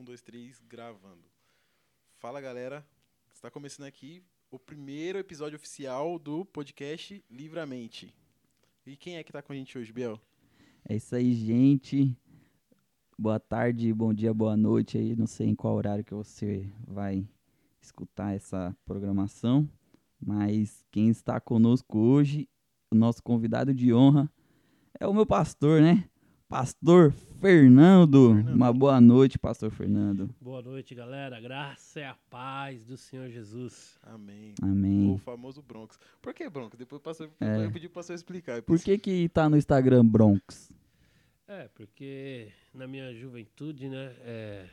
Um, dois, três, gravando. Fala galera, está começando aqui o primeiro episódio oficial do podcast Livramente. E quem é que tá com a gente hoje, Biel? É isso aí, gente. Boa tarde, bom dia, boa noite aí. Não sei em qual horário que você vai escutar essa programação, mas quem está conosco hoje, o nosso convidado de honra, é o meu pastor, né? Pastor Fernando. Fernando. Uma boa noite, Pastor Fernando. Boa noite, galera. Graça e a paz do Senhor Jesus. Amém. Amém. O famoso Bronx. Por que Bronx? Depois passou, É. eu pedi pro pastor explicar. Por que que tá no Instagram Bronx? É, porque na minha juventude, né, é,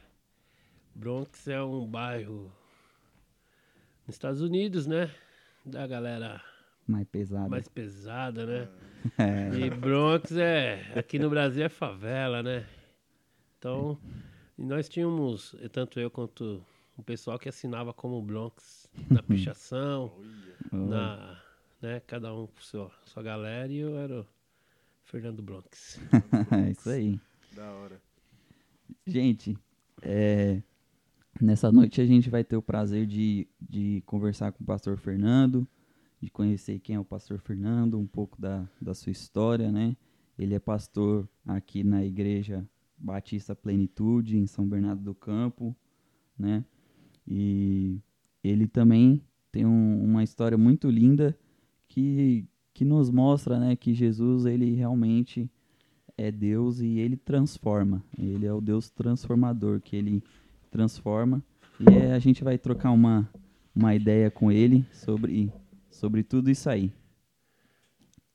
Bronx é um bairro nos Estados Unidos, né, da galera Mais pesado. mais pesada, né? É. E Bronx é, aqui no Brasil é favela, né? Então, e nós tínhamos, tanto eu quanto o pessoal que assinava como Bronx na pichação, Olha. na, né, cada um com sua, sua galera e eu era o Fernando Bronx. é isso aí. Da hora. Gente, é, nessa noite a gente vai ter o prazer de, de conversar com o pastor Fernando, de conhecer quem é o pastor Fernando, um pouco da, da sua história, né? Ele é pastor aqui na igreja Batista Plenitude, em São Bernardo do Campo, né? E ele também tem um- uma história muito linda que, que nos mostra, né, que Jesus, ele realmente é Deus e ele transforma. Ele é o Deus transformador, que ele transforma. E é, a gente vai trocar uma, uma ideia com ele sobre, sobre tudo isso aí.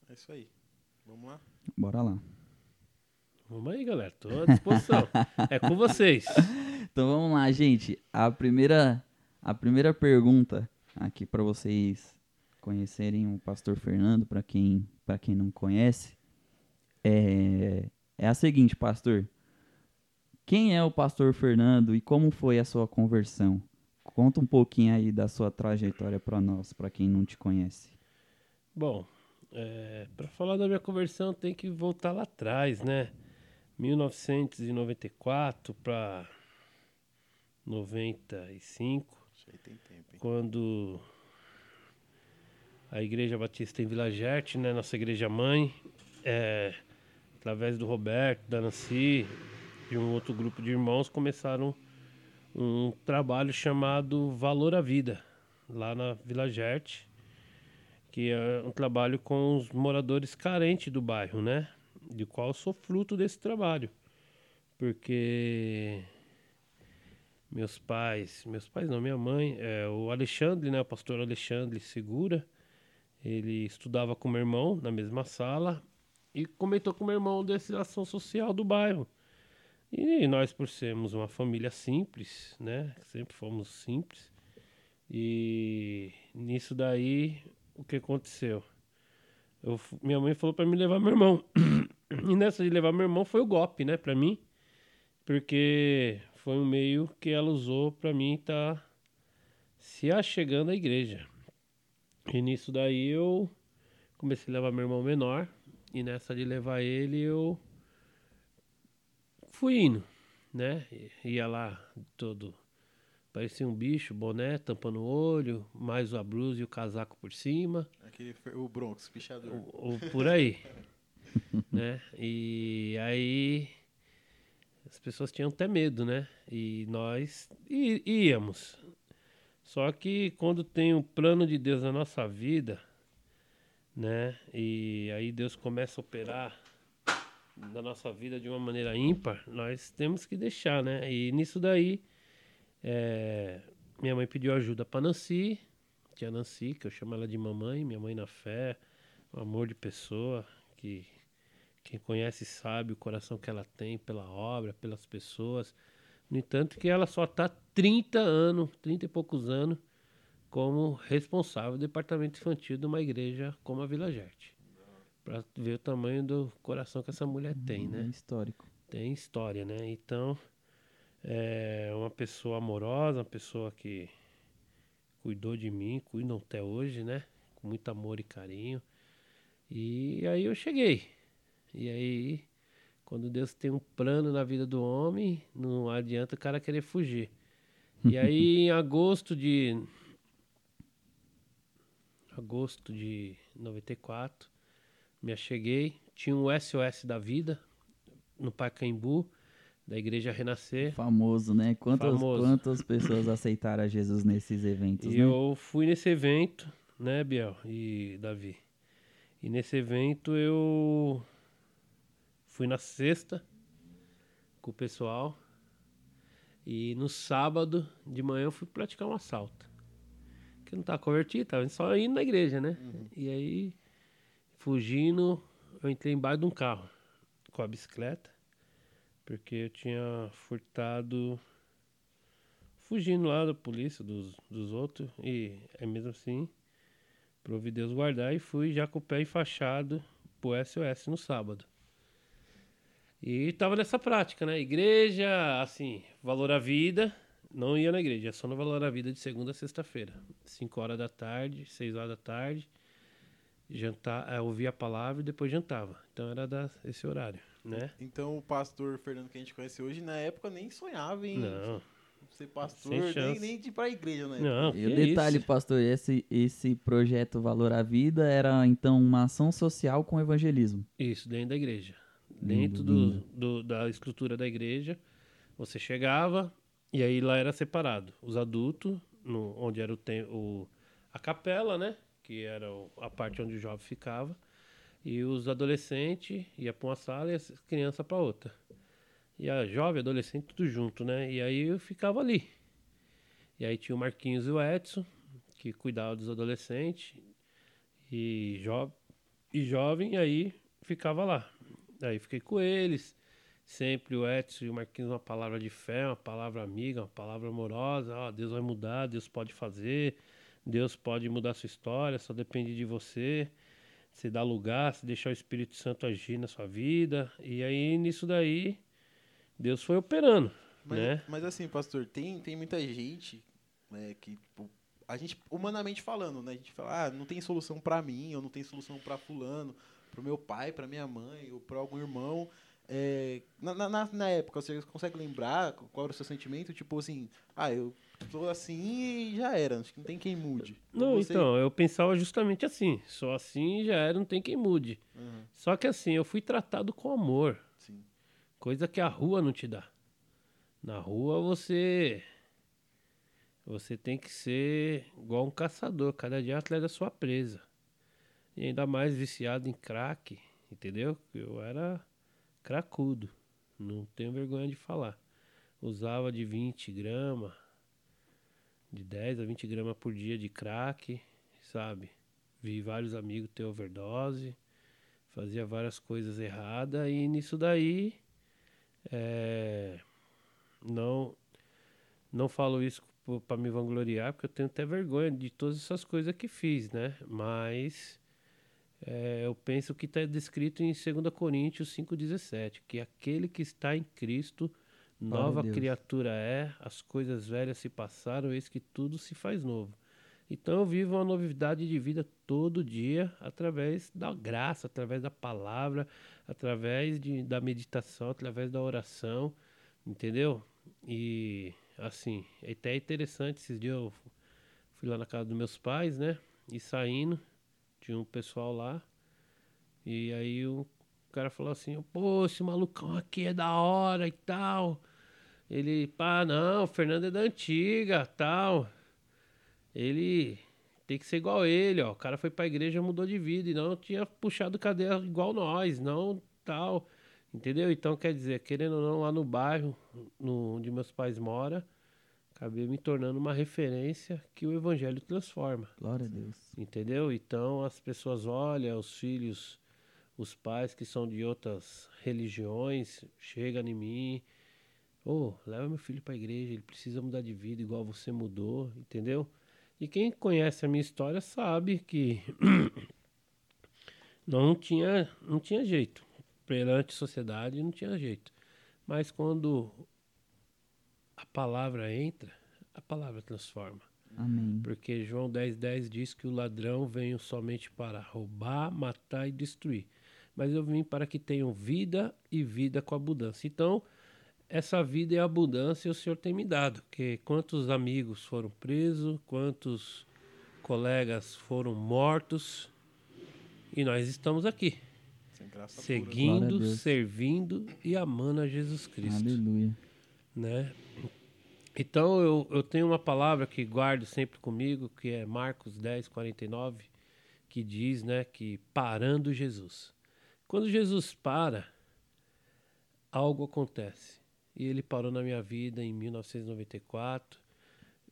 É isso aí. Vamos lá? Bora lá. Vamos aí, galera. Tô à disposição. é com vocês. Então vamos lá, gente. A primeira, a primeira pergunta aqui para vocês conhecerem o pastor Fernando, para quem, para quem não conhece, é, é a seguinte, pastor. Quem é o pastor Fernando e como foi a sua conversão? Conta um pouquinho aí da sua trajetória para nós, para quem não te conhece. Bom, para falar da minha conversão tem que voltar lá atrás, né? 1994 para 95, Isso aí tem tempo, hein? quando a Igreja Batista em Vila Gerte, né, nossa igreja mãe, é, através do Roberto, da Nancy e um outro grupo de irmãos, começaram um trabalho chamado Valor à Vida, lá na Vila Gerte, que é um trabalho com os moradores carentes do bairro, né? De qual sou fruto desse trabalho. Porque meus pais, meus pais não, minha mãe, é, o Alexandre, né, o pastor Alexandre Segura, ele estudava com meu irmão na mesma sala e comentou com meu irmão dessa ação social do bairro. E nós, por sermos uma família simples, né, sempre fomos simples, e nisso daí, o que aconteceu? Eu minha mãe falou para me levar meu irmão. e nessa de levar meu irmão foi o golpe, né, para mim porque foi um meio que ela usou para mim estar se achegando à igreja. E nisso daí eu comecei a levar meu irmão menor e nessa de levar ele eu fui indo, né? Ia lá todo parecia um bicho, boné, tampando o olho, mais a blusa e o casaco por cima Aquele, o Bronx, pichador. ou, por aí, né? E aí as pessoas tinham até medo, né? E nós íamos. Só que quando tem o plano de Deus na nossa vida, né? E aí Deus começa a operar na nossa vida de uma maneira ímpar, nós temos que deixar, né? E nisso daí, é, minha mãe pediu ajuda para Nancy, tia Nancy, que eu chamo ela de mamãe, minha mãe na fé, um amor de pessoa, que quem conhece sabe o coração que ela tem pela obra, pelas pessoas. No entanto, que ela só está 30 anos, 30 e poucos anos, como responsável do departamento infantil de uma igreja como a Vila Gerte. Para ver o tamanho do coração que essa mulher tem, É né? histórico. tem história, né? Então, é uma pessoa amorosa, uma pessoa que cuidou de mim, cuidam até hoje, né? Com muito amor e carinho. E aí eu cheguei. E aí Quando Deus tem um plano na vida do homem, não adianta o cara querer fugir. E aí, em agosto de. Agosto de 94, me acheguei. Tinha um SOS da vida no Pacaembu, da Igreja Renascer. Famoso, né? Quantas, Famoso. quantas pessoas aceitaram a Jesus nesses eventos, E né? eu fui nesse evento, né, Biel e Davi? E nesse evento eu fui na sexta com o pessoal. E no sábado de manhã eu fui praticar um assalto. Que eu não tava convertido, tava só indo na igreja, né? E aí, fugindo, eu entrei embaixo de um carro com a bicicleta. Porque eu tinha furtado fugindo lá da polícia, dos, dos outros, e é mesmo assim, provi Deus guardar, e fui já com o pé enfaixado pro SOS no sábado. E tava nessa prática, né? Igreja, assim, valor à vida, não ia na igreja, só no valor à vida de segunda a sexta-feira. 5 horas da tarde, 6 horas da tarde, jantar, eh, ouvia a palavra e depois jantava. Então era da, esse horário, né? Então o pastor Fernando que a gente conhece hoje, na época nem sonhava em Não, ser pastor, nem, nem de ir pra igreja, né? não. E o detalhe, isso? pastor, esse, esse projeto Valor à Vida era então uma ação social com evangelismo. Isso, dentro da igreja. Lindo, Dentro do, do- da estrutura da igreja, você chegava e aí lá era separado. Os adultos, no, onde era o, tem- o a capela, né? Que era a parte onde o jovem ficava. E os adolescentes ia para uma sala e as crianças para outra. E a jovem, adolescente, tudo junto, né? E aí eu ficava ali. E aí tinha o Marquinhos e o Edson, que cuidavam dos adolescentes e, jo e jovem, e aí ficava lá. Aí fiquei com eles. Sempre o Edson e o Marquinhos, uma palavra de fé, uma palavra amiga, uma palavra amorosa. Ó, Deus vai mudar, Deus pode fazer, Deus pode mudar a sua história, só depende de você. Você dá lugar, se deixar o Espírito Santo agir na sua vida. E aí, nisso daí, Deus foi operando, Mas, né? mas assim, pastor, tem, tem muita gente né, que, tipo, a gente, humanamente falando, né? A gente fala, ah, não tem solução pra mim, ou não tem solução pra fulano, pro meu pai, pra minha mãe, ou pra algum irmão. É, na, na- na, época, você consegue lembrar qual era o seu sentimento? Tipo assim, ah, eu tô assim e já era, acho que não tem quem mude. Não, Você- então, eu pensava justamente assim. Só assim já era, não tem quem mude. Aham, Só que assim, eu fui tratado com amor. sim. Coisa que a rua não te dá. Na rua você. Você tem que ser igual um caçador, cada dia atrás da sua presa. E ainda mais viciado em crack, entendeu? Eu era cracudo. Não tenho vergonha de falar. Usava de 20 gramas, de 10 a 20 gramas por dia de crack, sabe? Vi vários amigos ter overdose, fazia várias coisas erradas e nisso daí é, não não falo isso para me vangloriar, porque eu tenho até vergonha de todas essas coisas que fiz, né? Mas é, eu penso que está descrito em 2 Coríntios 5,17, que aquele que está em Cristo, nova criatura é, as coisas velhas se passaram, eis que tudo se faz novo. Então eu vivo uma novidade de vida todo dia através da graça, através da palavra, através de, da meditação, através da oração, entendeu? E assim, é até interessante, esses dias eu fui lá na casa dos meus pais, né? E saindo, tinha um pessoal lá, e aí o cara falou assim, pô, esse malucão aqui é da hora e tal. Ele, pá, não, o Fernando é da antiga, tal. Ele tem que ser igual ele, ó. O cara foi pra igreja mudou de vida e não tinha puxado cadeia igual nós, não tal. Entendeu? Então, quer dizer, querendo ou não, lá no bairro no, onde meus pais moram, acabei me tornando uma referência que o evangelho transforma. Glória a Deus. Entendeu? Então as pessoas olham, os filhos, os pais que são de outras religiões, chegam em mim, ô, leva meu filho para a igreja, ele precisa mudar de vida igual você mudou, entendeu? E quem conhece a minha história sabe que não tinha, não tinha jeito. Perante a sociedade não tinha jeito. Mas quando a palavra entra, a palavra transforma. Amém. Porque João 10,10 diz que o ladrão veio somente para roubar, matar e destruir. mas eu vim para que tenham vida e vida com abundância. Então, essa vida e abundância o Senhor tem me dado. Que quantos amigos foram presos, quantos colegas foram mortos, e nós estamos aqui, seguindo, servindo e amando a Jesus Cristo Aleluia. né? Então eu, eu tenho uma palavra que guardo sempre comigo, que é Marcos 10, 49, que diz, né, que parando Jesus. Quando Jesus para, algo acontece. E ele parou na minha vida em 1994,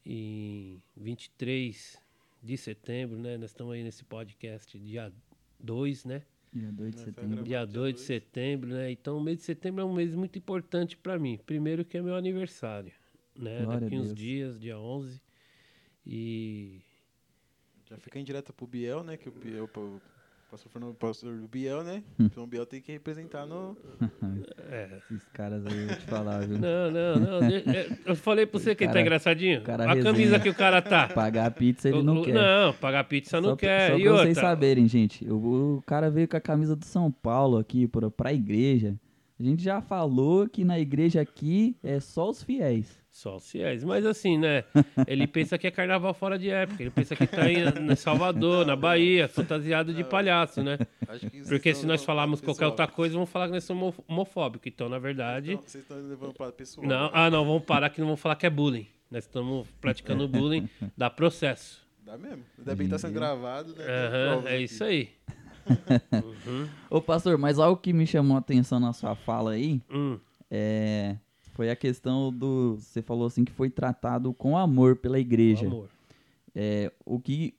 em 23 de setembro, né? Nós estamos aí nesse podcast dia 2, né? Dia 2 de foi setembro. Dia 2 de setembro, né? Então o mês de setembro é um mês muito importante para mim. Primeiro que é meu aniversário, né? Glória a Daqui uns dias, dia 11. E Já fica em direta pro Biel, né? Que o Biel, o pastor Fernando, o pastor Biel, né? Hum. Então o Biel tem que representar no. é, Esses caras aí, eu vou te falar, viu? não, não, não. é, eu falei pra você que ele tá engraçadinho. cara a camisa resenha. que o cara tá. Pagar pizza ele O- não o- quer. Não, pagar pizza não só, quer. Só e pra outra, vocês saberem, gente, o, o cara veio com a camisa do São Paulo aqui pra, pra igreja. A gente já falou que na igreja aqui é só os fiéis. Só os fiéis. Mas assim, né? Ele pensa que é carnaval fora de época. Ele pensa que tá em, em Salvador, na Bahia, fantasiado de palhaço, né? Acho que vocês Porque se nós falarmos qualquer outra coisa, vão falar que nós somos homo- homofóbicos. Então, na verdade. Então, Vocês estão levando para pessoal. Não, ah, não, vamos parar que não vamos falar que é bullying. Nós estamos praticando bullying, dá processo. Dá mesmo. Ainda bem que tá sendo gravado, né? Provas é aqui. isso aí. Ô, pastor, mas algo que me chamou a atenção na sua fala aí Hum, é, foi a questão do. Você falou assim que foi tratado com amor pela igreja. amor. É, o que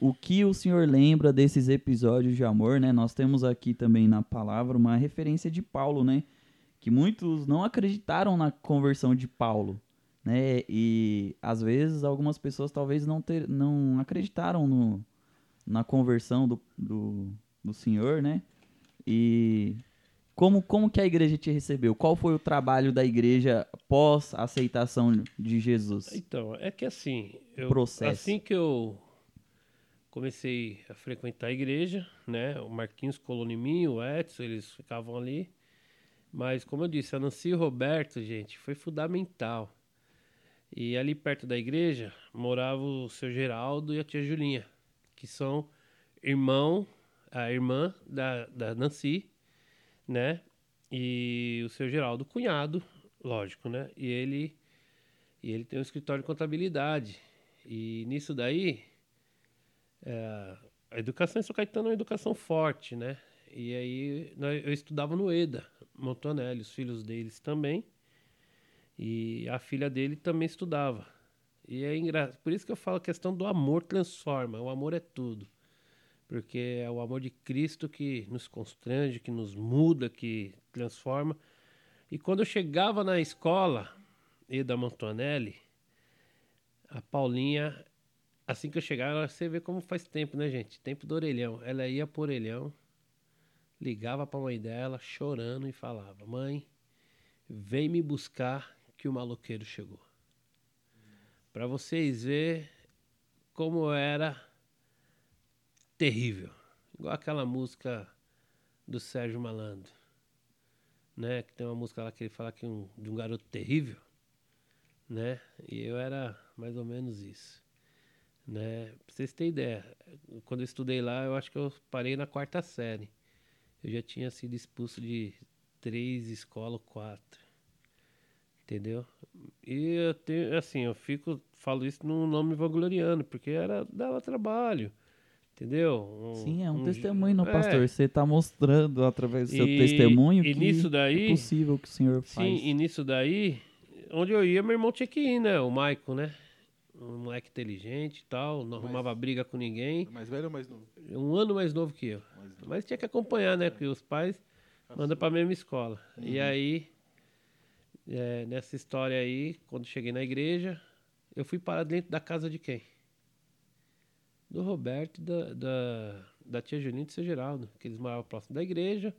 o que o senhor lembra desses episódios de amor, né? Nós temos aqui também na palavra uma referência de Paulo, né? Que muitos não acreditaram na conversão de Paulo, né? E às vezes algumas pessoas talvez não ter, não acreditaram no, na conversão do, do, do senhor, né? E como, como que a igreja te recebeu? Qual foi o trabalho da igreja pós a aceitação de Jesus? Então, é que assim, eu, Processo. assim que eu comecei a frequentar a igreja, né? O Marquinhos colou em mim, o Edson, eles ficavam ali. Mas, como eu disse, a Nancy e o Roberto, gente, foi fundamental. E ali perto da igreja morava o seu Geraldo e a tia Julinha, que são irmão, a irmã da, da Nancy, né? E o seu Geraldo, cunhado, lógico, né? E ele e ele tem um escritório de contabilidade. E nisso daí, é, a educação em São Caetano é uma educação forte, né? E aí nós- eu estudava no EDA, Montanelli, os filhos deles também. E a filha dele também estudava. E é engraçado. Por isso que eu falo a questão do amor transforma. O amor é tudo. Porque é o amor de Cristo que nos constrange, que nos muda, que transforma. E quando eu chegava na escola, Eda Montanelli, a Paulinha, assim que eu chegava, você vê como faz tempo, né, gente? Tempo do orelhão. Ela ia pro orelhão, ligava pra mãe dela, chorando, e falava: Mãe, vem me buscar que o maloqueiro chegou. Pra vocês verem como era terrível. Igual aquela música do Sérgio Malandro, né? Que tem uma música lá que ele fala que um, de um garoto terrível, né? E eu era mais ou menos isso, né? Pra vocês terem ideia, quando eu estudei lá, eu acho que eu parei na quarta série. Eu já tinha sido expulso de três escolas, quatro. Entendeu? E eu tenho, assim, eu fico, falo isso num nome vangloriano, porque era, dava trabalho. Entendeu? Um- Sim, é um um- testemunho, não, é. pastor. Você está mostrando através do seu E- testemunho e que nisso daí- é possível que o senhor faz. Sim, e nisso daí, onde eu ia, meu irmão tinha que ir, né? O Maicon, né? Um moleque inteligente e tal, não arrumava briga com ninguém. Mais velho ou mais novo? Um ano mais novo que eu. Novo. Mas tinha que acompanhar, né? Porque os pais mandam pra mesma escola. E aí, é, nessa história aí, quando cheguei na igreja, eu fui parar dentro da casa de quem? Do Roberto e da, da, da tia Julinha e do seu Geraldo, que eles moravam próximo da igreja.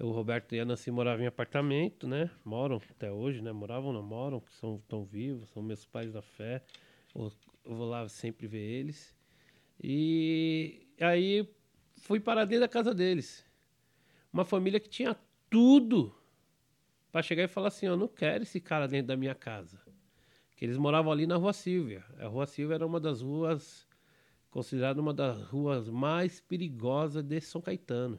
O Roberto e a Nancy moravam em apartamento, né? Moram até hoje, né? Moravam, não moram, que são tão vivos, são meus pais da fé. Eu, eu vou lá sempre ver eles. E aí fui parar dentro da casa deles. Uma família que tinha tudo para chegar e falar assim: Eu não quero esse cara dentro da minha casa. Que eles moravam ali na Rua Silvia. A Rua Silvia era uma das ruas, considerada uma das ruas mais perigosas de São Caetano.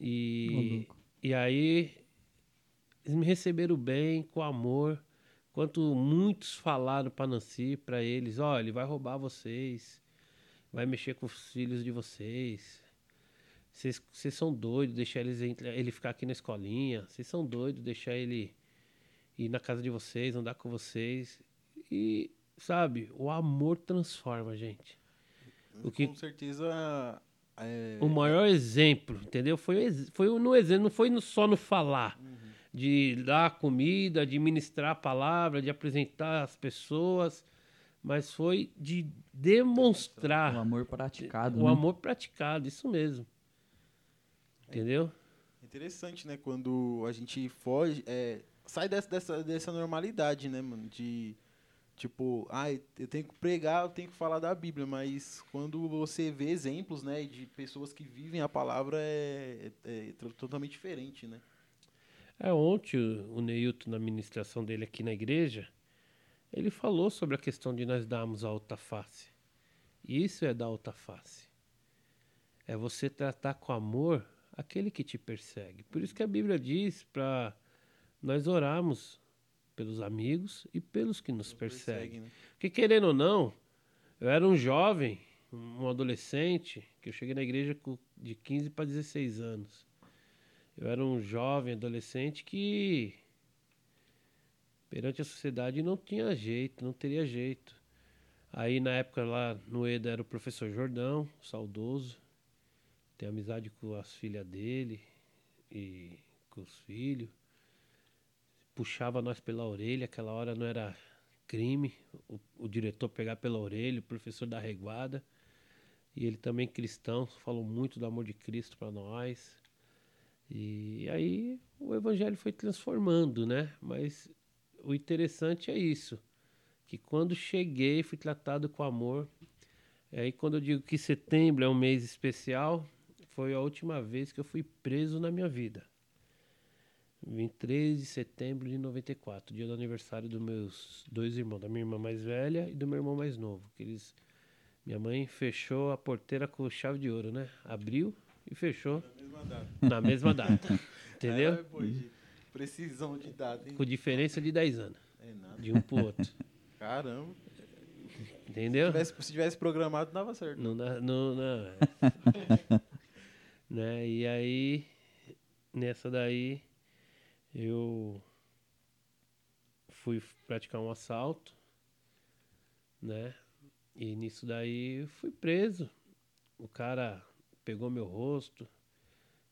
E, e aí eles me receberam bem, com amor. Quanto muitos falaram para Nancy, para eles, ó, oh, ele vai roubar vocês, vai mexer com os filhos de vocês. Vocês são doidos deixar eles, ele ficar aqui na escolinha. Vocês são doidos deixar ele ir na casa de vocês, andar com vocês. E, sabe, o amor transforma, gente. O que, com certeza. É... O maior exemplo, entendeu? Foi, foi no exemplo, não foi só no falar. Uhum de dar comida, de ministrar a palavra, de apresentar as pessoas, mas foi de demonstrar o amor praticado. O né? amor praticado, isso mesmo. Entendeu? É interessante, né? Quando a gente foge, é, sai dessa, dessa, dessa normalidade, né, mano? De tipo, ah, eu tenho que pregar, eu tenho que falar da Bíblia, mas quando você vê exemplos, né, de pessoas que vivem a palavra é, é, é totalmente diferente, né? É, ontem o, Neilton, na ministração dele aqui na igreja, ele falou sobre a questão de nós darmos a alta face. Isso é dar alta face. É você tratar com amor aquele que te persegue. Por isso que a Bíblia diz para nós orarmos pelos amigos e pelos que nos perseguem. Persegue, né? Porque querendo ou não, eu era um jovem, um adolescente, que eu cheguei na igreja de 15 para 16 anos. Eu era um jovem, adolescente que perante a sociedade não tinha jeito, não teria jeito. Aí na época lá no EDA era o professor Jordão, saudoso. Tem amizade com as filhas dele e com os filhos. Puxava nós pela orelha, aquela hora não era crime o, o diretor pegar pela orelha, o professor da reguada. E ele também cristão, falou muito do amor de Cristo para nós. E aí o evangelho foi transformando, né? Mas o interessante é isso, que quando cheguei fui tratado com amor. Aí quando eu digo que setembro é um mês especial, foi a última vez que eu fui preso na minha vida. 23 de setembro de 94, dia do aniversário dos meus dois irmãos, da minha irmã mais velha e do meu irmão mais novo. Que eles, minha mãe fechou a porteira com chave de ouro, né? Abriu e fechou mesma data. Na mesma data. Entendeu? É, pô, de precisão de data. Hein? Com diferença de 10 anos. É nada. De um pro outro. Caramba. Entendeu? Se tivesse, se tivesse programado, dava certo. Não, não, não. né? E aí, nessa daí, eu fui praticar um assalto, né? E nisso daí fui preso. O cara pegou meu rosto,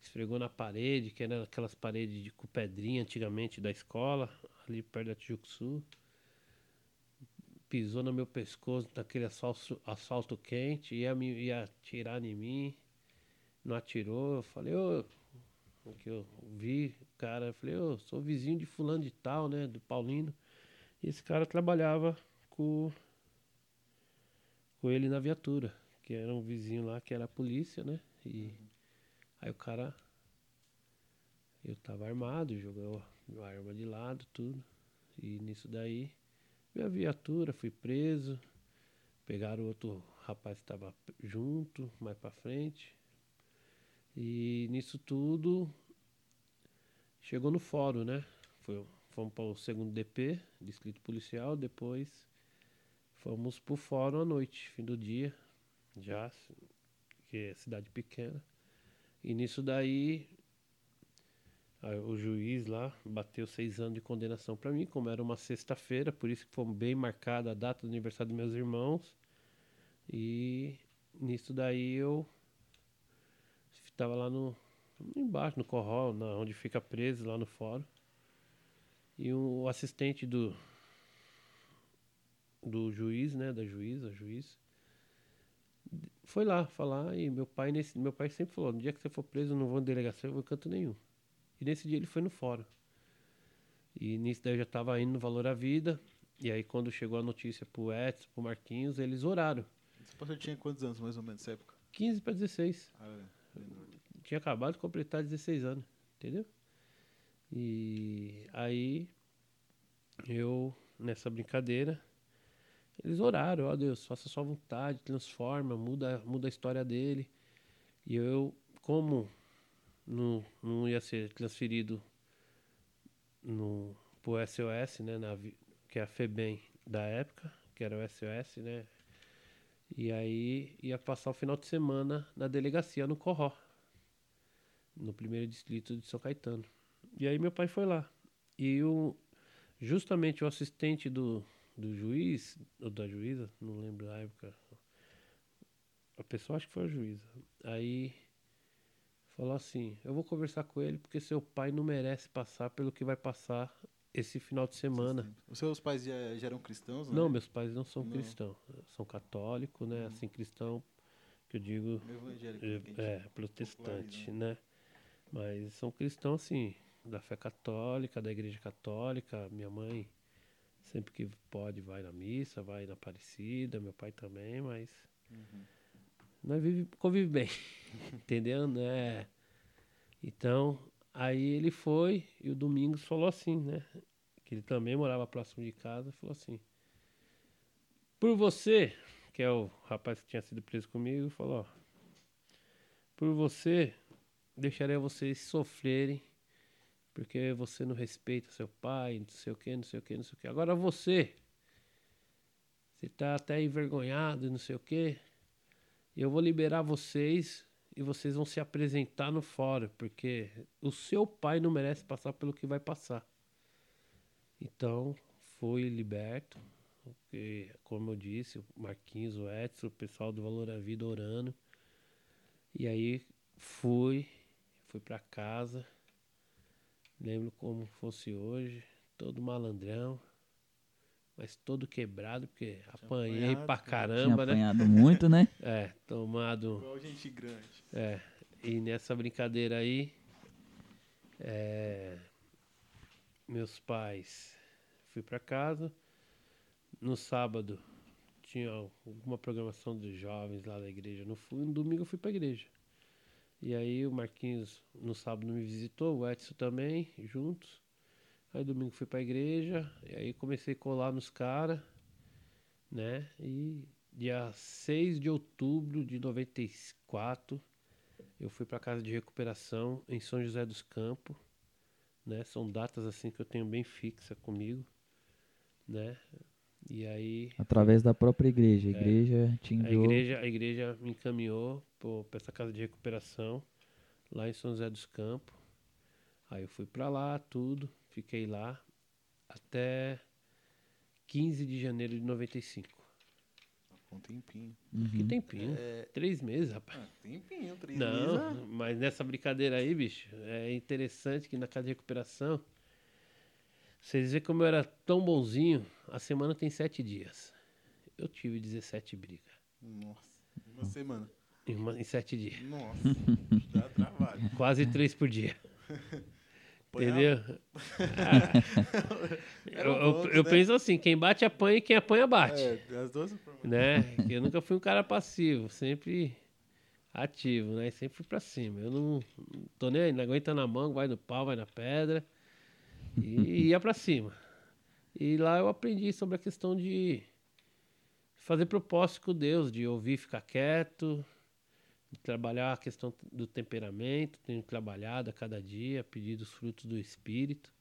esfregou na parede, que era aquelas paredes de com pedrinha antigamente da escola, ali perto da Tijuca Sul. Pisou no meu pescoço naquele asfalto, asfalto quente, ia, me, ia atirar em mim, não atirou. Eu falei, ô, oh, que eu vi o cara, eu falei, oh, sou vizinho de fulano de tal, né, do Paulino. E esse cara trabalhava com, com ele na viatura, que era um vizinho lá que era polícia, né? E Aí o cara. Eu tava armado, jogou a arma de lado, tudo. E nisso daí, minha viatura, fui preso. Pegaram outro rapaz que estava junto, mais pra frente. E nisso tudo, chegou no fórum, né? Foi, fomos para o segundo DP, distrito policial, depois fomos pro fórum à noite, fim do dia, já, que é cidade pequena. E nisso daí, o juiz lá bateu seis anos de condenação para mim, como era uma sexta-feira, por isso que foi bem marcada a data do aniversário dos meus irmãos. E nisso daí eu estava lá no embaixo no corral, na, onde fica preso lá no fórum. E o assistente do do juiz, né, da juíza, juiz, foi lá falar e meu pai nesse meu pai sempre falou no dia que você for preso eu não vou em delegacia eu vou em canto nenhum. E nesse dia ele foi no fórum. E nisso daí eu já estava indo no valor à vida e aí quando chegou a notícia pro Edson pro Marquinhos eles oraram. Você tinha quantos anos mais ou menos nessa época? 15 para 16 ah, é. Tinha acabado de completar 16 anos, entendeu? E aí eu, nessa brincadeira, eles oraram, ó Deus, faça a sua vontade, transforma, muda, muda a história dele. E eu, como não, não ia ser transferido no, pro SOS, né, na, que é a FEBEM da época, que era o SOS, né? E aí ia passar o final de semana na delegacia, no Corró, no primeiro distrito de São Caetano. E aí meu pai foi lá. E o, justamente o assistente do, do juiz, ou da juíza, não lembro a época, a pessoa acho que foi a juíza. Aí falou assim: Eu vou conversar com ele porque seu pai não merece passar pelo que vai passar esse final de semana. Os seus pais já, já eram cristãos, né? Não, meus pais não são Não. cristãos, são católicos, né? Assim, cristão, que eu digo, Evangélico. é, a gente- é, protestante, né? Mas são cristãos, assim, da fé católica, da igreja católica. Minha mãe, sempre que pode, vai na missa, vai na Aparecida, meu pai também, mas Uhum. nós vive, convive bem, entendeu? Né? Então, aí ele foi e o Domingos falou assim, né? Que ele também morava próximo de casa, falou assim: Por você, que é o rapaz que tinha sido preso comigo, falou: Por você, deixarei vocês sofrerem, porque você não respeita seu pai, não sei o que, não sei o que, não sei o que. Agora você, você tá até envergonhado, e não sei o que. Eu vou liberar vocês e vocês vão se apresentar no fórum, porque o seu pai não merece passar pelo que vai passar. Então, fui liberto. Porque, como eu disse, o Marquinhos, o Edson, o pessoal do Valor à Vida orando. E aí fui, fui pra casa. Lembro como fosse hoje, todo malandrão, mas todo quebrado, porque apanhei apanhado, pra cara. Tinha caramba, né? apanhado muito, né? É, tomado. Igual gente grande. É, e nessa brincadeira aí, é, meus pais, fui pra casa. No sábado tinha alguma programação dos jovens lá da igreja. No, fui, no domingo eu fui pra igreja. E aí o Marquinhos no sábado me visitou, o Edson também, juntos. Aí domingo fui pra igreja, e aí comecei a colar nos caras, né? E dia 6 de outubro de 94, eu fui pra casa de recuperação em São José dos Campos, né? São datas assim que eu tenho bem fixa comigo, né? E aí Através da própria igreja. A É. igreja te a enviou. igreja, a igreja me encaminhou para essa casa de recuperação lá em São José dos Campos. Aí eu fui pra lá, tudo, fiquei lá até 15 de janeiro de 95. Um tempinho. Que Uhum. tempinho, É, três meses, rapaz. ah, tempinho, três Não, meses. mas nessa brincadeira aí, bicho, é interessante que na casa de recuperação, vocês veem como eu era tão bonzinho, a semana tem sete dias. Eu tive 17 brigas ah, Nossa, uma semana. Em, uma- em sete dias. Nossa, dá trabalho. Quase três por dia. Põe Entendeu? Ah, eu, eu- eu né? penso assim, quem bate apanha e quem apanha bate. É, as duas. Né? Eu nunca fui um cara passivo, sempre ativo, né? Sempre fui pra cima. Eu não tô nem aí, não aguenta na mão, vai no pau, vai na pedra. E ia pra cima. E lá eu aprendi sobre a questão de fazer propósito com Deus, de ouvir, ficar quieto, trabalhar a questão do temperamento, tenho trabalhado a cada dia, pedir os frutos do Espírito,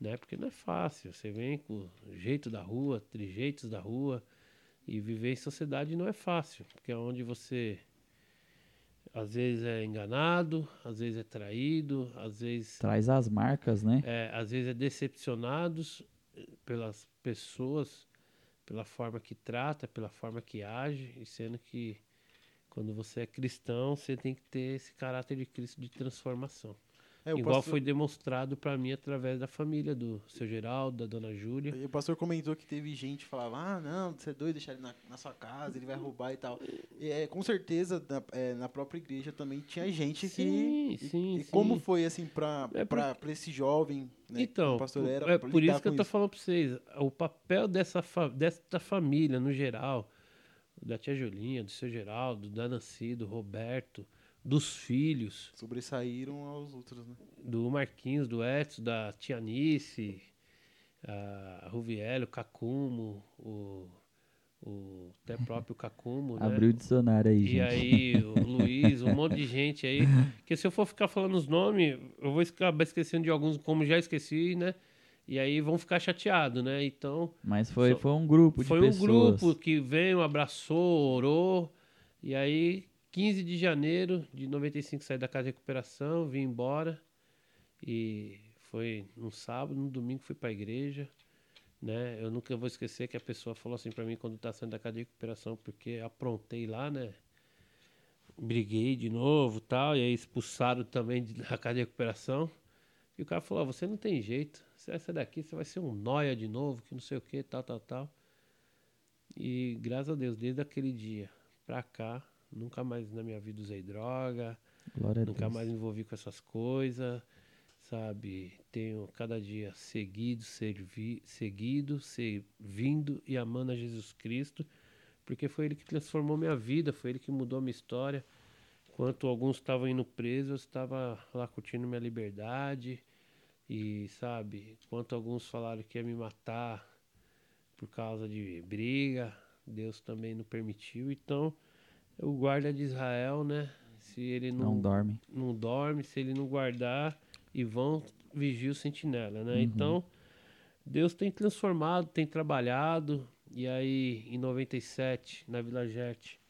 né? Porque não é fácil, você vem com o jeito da rua, trejeitos da rua, e viver em sociedade não é fácil, porque é onde você às vezes é enganado, às vezes é traído, às vezes Traz as marcas, né? é, às vezes é decepcionados eh, pelas pessoas, pela forma que trata, pela forma que age, e sendo que quando você é cristão, você tem que ter esse caráter de Cristo de transformação. É, Igual pastor- foi demonstrado para mim através da família do seu Geraldo, da dona Júlia. E o pastor comentou que teve gente que falava, ah, não, você é doido deixar ele na, na sua casa, ele vai roubar e tal. E, é, com certeza, na, é, na própria igreja também tinha gente Sim, que... e- sim, e, sim. como foi, assim, pra, É pra esse jovem, né, Então, que o pastor era, é por isso que eu tô falando para vocês, o papel dessa, fa dessa família no geral, da tia Julinha, do seu Geraldo, da Nancy, do Roberto, dos filhos, Sobressaíram aos outros, né? do Marquinhos, do Edson, da Tianice, a Ruvielli, o Cacumo, o, o até próprio Cacumo, né? Abriu o dicionário aí, E gente. aí, o Luiz, um monte de gente aí. Que se eu for ficar falando os nomes, eu vou acabar esquecendo de alguns, como já esqueci, né? E aí vão ficar chateados, né? Então, Mas foi, Só- foi um grupo de foi um pessoas. grupo que veio, abraçou, orou. E aí, 15 de janeiro de 95, saí da casa de recuperação, vim embora. E foi num sábado, no domingo fui pra igreja. Né? Eu nunca vou esquecer que a pessoa falou assim pra mim quando tá saindo da casa de recuperação, porque aprontei lá, né? Briguei de novo tal, e aí expulsaram também da casa de recuperação. E o cara falou, você não tem jeito, você vai sair daqui, você vai ser um noia de novo, que não sei o que, tal, tal, tal. E graças a Deus, desde aquele dia pra cá, nunca mais na minha vida usei droga, Glória nunca mais me envolvi com essas coisas, sabe? Tenho cada dia seguido, servi, seguido, servindo e amando a Jesus Cristo, porque foi Ele que transformou minha vida, foi Ele que mudou minha história. Enquanto alguns estavam indo presos, eu estava lá curtindo minha liberdade. E, sabe, enquanto alguns falaram que ia me matar por causa de briga, Deus também não permitiu. Então, o guarda de Israel, né? Se ele não, Não dorme. não dorme, se ele não guardar, e vão vigiar o sentinela, né? Uhum. Então, Deus tem transformado, tem trabalhado. E aí, em 97, na Vila Gerte,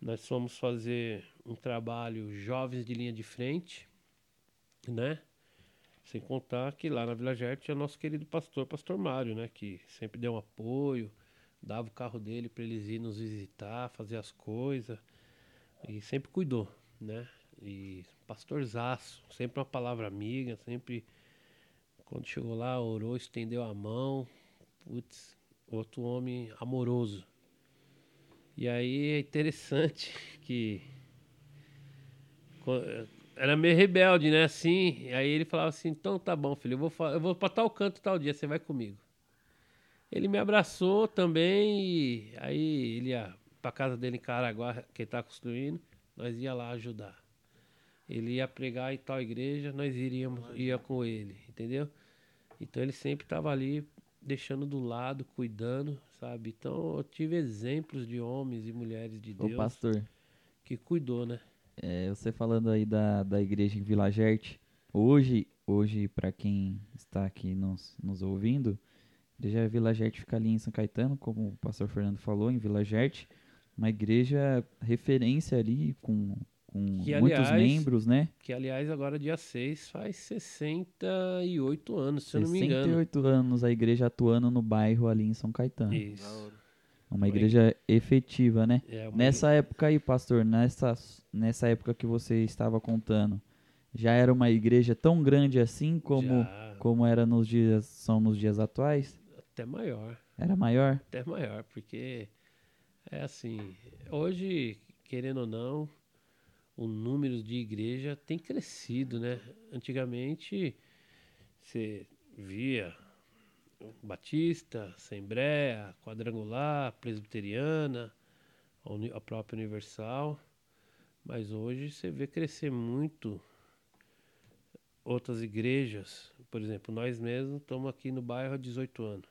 nós fomos fazer um trabalho Jovens de Linha de Frente, né? Sem contar que lá na Vila Gerte é o nosso querido pastor, pastor Mário, né? Que sempre deu um apoio, dava o carro dele para eles ir nos visitar, fazer as coisas. E sempre cuidou, né? E pastorzaço, sempre uma palavra amiga, sempre quando chegou lá, orou, estendeu a mão. Putz, outro homem amoroso. E aí é interessante que era meio rebelde, né? Assim, e aí ele falava assim: então tá bom, filho, eu vou, eu vou pra tal canto tal dia, você vai comigo. Ele me abraçou também, e aí ele ia pra casa dele em Caraguá, que ele tá construindo, nós ia lá ajudar. Ele ia pregar em tal igreja, nós iríamos, ia com ele, entendeu? Então ele sempre estava ali, deixando do lado, cuidando, sabe? Então eu tive exemplos de homens e mulheres de Ô, Deus pastor, que cuidou, né? É, você falando aí da, da igreja em Vila Gerte, hoje, hoje para quem está aqui nos, nos ouvindo, a igreja Vila Gerte fica ali em São Caetano, como o pastor Fernando falou, em Vila Gerte, uma igreja referência ali com, com Que, muitos aliás, membros, né? Que aliás, agora dia 6 faz 68 anos, se eu não me engano. 68 anos a igreja atuando no bairro ali em São Caetano. Isso. Uma igreja efetiva, né? É uma Nessa época aí, pastor, nessa, nessa época que você estava contando, já era uma igreja tão grande assim como, Já como era nos dias, são nos dias atuais? até maior. Era maior? até maior, porque é assim, hoje, querendo ou não, o número de igreja tem crescido, né? Antigamente você via Batista, Assembleia, Quadrangular, Presbiteriana, a, própria Universal, mas hoje você vê crescer muito outras igrejas. Por exemplo, nós mesmos estamos aqui no bairro há 18 anos.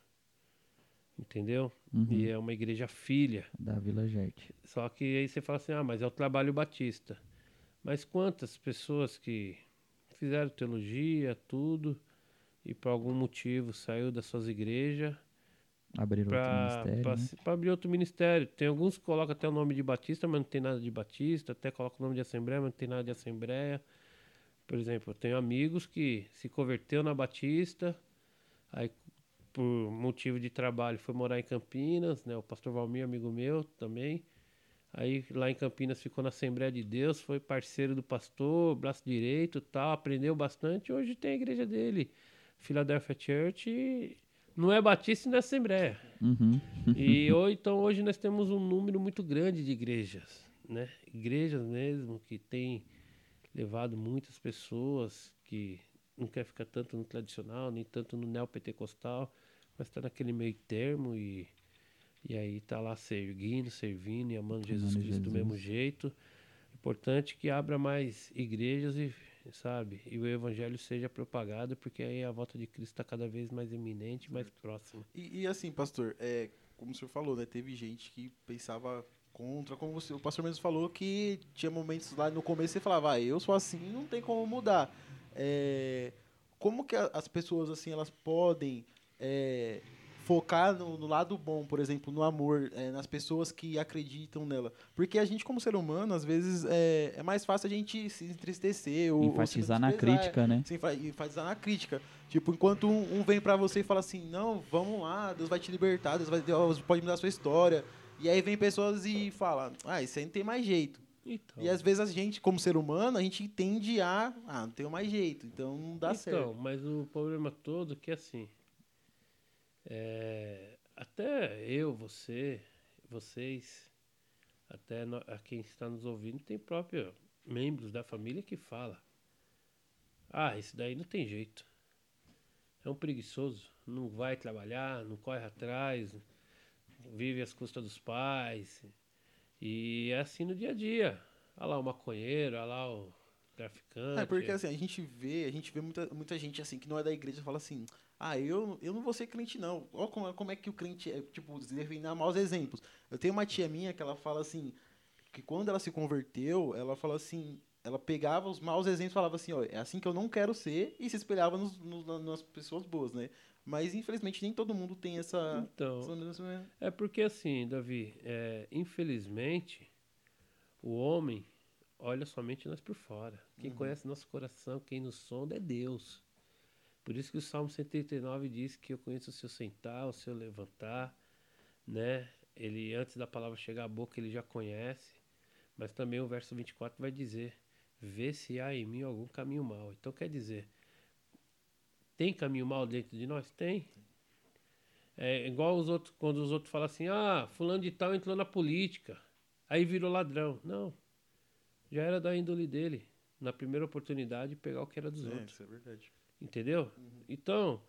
Entendeu? Uhum, E é uma igreja filha. Da Vila Gerte. Só que aí você fala assim, ah, mas é o trabalho batista. Mas quantas pessoas que fizeram teologia, tudo, e por algum motivo saiu das suas igrejas Abriram outro para ministério, né? abrir outro ministério. Tem alguns que colocam até o nome de Batista, mas não tem nada de Batista, até colocam o nome de Assembleia, mas não tem nada de Assembleia. Por exemplo, eu tenho amigos que se converteu na Batista, aí por motivo de trabalho foi morar em Campinas, né? O pastor Valmir, amigo meu também. Aí lá em Campinas ficou na Assembleia de Deus, foi parceiro do pastor, braço direito, tal, aprendeu bastante. Hoje tem a igreja dele, Philadelphia Church, não é batista e não é Assembleia. Uhum. E ou, então hoje nós temos um número muito grande de igrejas, né? Igrejas mesmo que tem levado muitas pessoas que não quer ficar tanto no tradicional, nem tanto no neopentecostal, mas está naquele meio termo e, e aí tá lá servindo, servindo e amando Jesus Amando Cristo do Jesus. mesmo jeito. Importante que abra mais igrejas e, sabe, e o evangelho seja propagado, porque aí a volta de Cristo está cada vez mais iminente, mais próxima. E, e assim, pastor, é, como o senhor falou, né? Teve gente que pensava contra, como você, o pastor mesmo falou, que tinha momentos lá no começo você falava, ah, eu sou assim, não tem como mudar. É, como que a- as pessoas, assim, elas podem é, focar no, no lado bom, por exemplo, no amor, é, nas pessoas que acreditam nela? Porque a gente, como ser humano, às vezes é, é mais fácil a gente se entristecer ou, ou se Enfatizar na menosprezar, crítica, né? Sim, fa- enfatizar na crítica. Tipo, enquanto um, um vem pra você e fala assim, não, vamos lá, Deus vai te libertar, Deus vai, Deus pode mudar a sua história. E aí vem pessoas e falam, ah, isso aí não tem mais jeito. Então, E às vezes a gente, como ser humano, a gente tende a, ah, não tenho mais jeito, então não dá então, certo. mas o problema todo é que assim, é, até eu, você, vocês, até no- a quem está nos ouvindo, tem próprio membros da família que fala, ah, esse daí não tem jeito. É um preguiçoso, não vai trabalhar, não corre atrás, vive às custas dos pais. E é assim no dia a dia. Olha lá o maconheiro, olha lá o traficante. É, porque assim, a gente vê, a gente vê muita, muita gente assim, que não é da igreja, fala assim, ah, eu, eu não vou ser crente, não. Olha como, como é que o crente é, tipo, definir maus exemplos. Eu tenho uma tia minha que ela fala assim, que quando ela se converteu, ela fala assim, ela pegava os maus exemplos e falava assim, ó, é assim que eu não quero ser, e se espelhava nos, nos- nas pessoas boas, né? Mas infelizmente nem todo mundo tem essa. Então, essa É porque assim, Davi, é, infelizmente, o homem olha somente nós por fora. Quem conhece nosso coração, quem nos sonda é Deus. Por isso que o Salmo 139 diz que eu conheço o seu sentar, o seu levantar, né? Ele, antes da palavra chegar à boca, ele já conhece. Mas também o verso 24 vai dizer, vê se há em mim algum caminho mau. Então quer dizer, tem caminho mau dentro de nós? Tem. É igual os outros, quando os outros falam assim, ah, fulano de tal entrou na política, aí virou ladrão. Não. Já era da índole dele. Na primeira oportunidade, pegar o que era dos É, outros. isso é verdade. Entendeu? Então,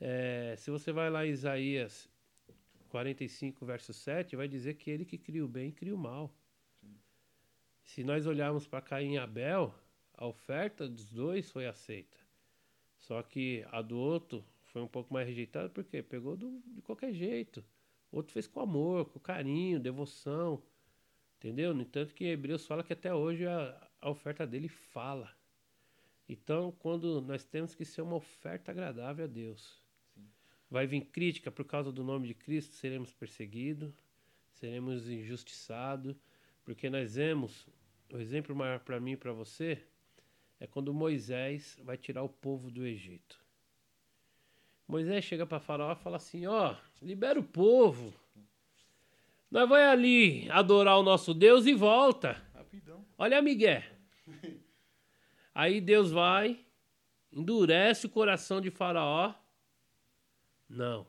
é, se você vai lá em Isaías 45, verso 7, vai dizer que ele que cria o bem cria o mal. Se nós olharmos para Caim e Abel, a oferta dos dois foi aceita. Só que a do outro foi um pouco mais rejeitada porque pegou do- de qualquer jeito. O outro fez com amor, com carinho, devoção. Entendeu? No entanto que Hebreus fala que até hoje a, a oferta dele fala. Então, quando nós temos que ser uma oferta agradável a Deus. Vai vir crítica por causa do nome de Cristo, seremos perseguidos, seremos injustiçados, porque nós vemos, o exemplo maior para mim e para você, é quando Moisés vai tirar o povo do Egito. Moisés chega para Faraó e fala assim: Ó, libera o povo. Nós vai ali adorar o nosso Deus e volta. Rapidão. Olha a Miguel. Aí Deus vai, endurece o coração de Faraó. Não.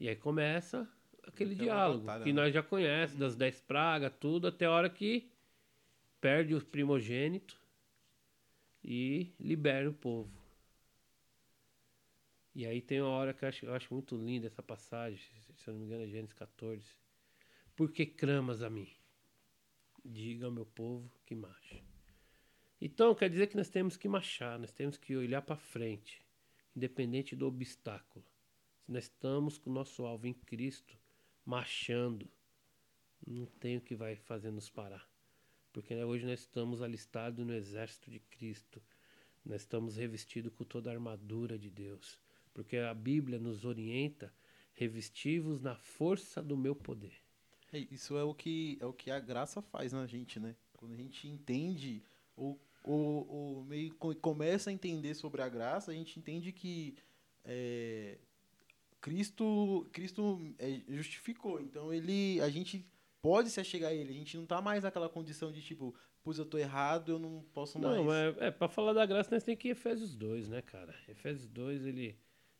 E aí começa aquele Aquela diálogo batalha, que né? nós já conhecemos, das dez pragas, tudo, até a hora que perde o primogênito e libera o povo. E aí tem uma hora que eu acho, eu acho muito linda essa passagem, se eu não me engano é Gênesis 14. Por que cramas a mim? Diga ao meu povo que marche. Então, quer dizer que nós temos que marchar, nós temos que olhar para frente, independente do obstáculo. Se nós estamos com o nosso alvo em Cristo, marchando, não tem o que vai fazer nos parar. Porque né, hoje nós estamos alistados no exército de Cristo. Nós estamos revestidos com toda a armadura de Deus. Porque a Bíblia nos orienta, revestivos na força do meu poder. É, isso é o que é o que a graça faz na gente, né? Quando a gente entende ou, ou, ou meio co- começa a entender sobre a graça, a gente entende que é, Cristo Cristo é, justificou. Então ele a gente pode se achegar a ele. A gente não tá mais naquela condição de tipo, pois eu tô errado, eu não posso Não, mais. é, é para falar da graça nós tem que ir Efésios 2, né, cara? Efésios 2, ele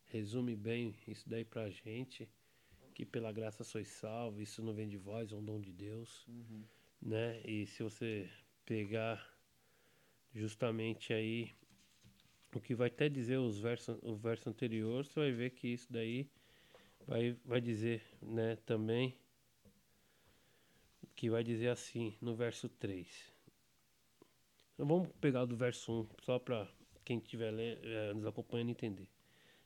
resume bem isso daí pra gente, que pela graça sois salvos, isso não vem de vós, é um dom de Deus, Uhum. né? E se você pegar justamente aí o que vai até dizer os versos, o verso anterior, você vai ver que isso daí vai, vai dizer, né, também que vai dizer assim, no verso 3. Então, vamos pegar do verso 1, só para quem estiver é, nos acompanhando entender.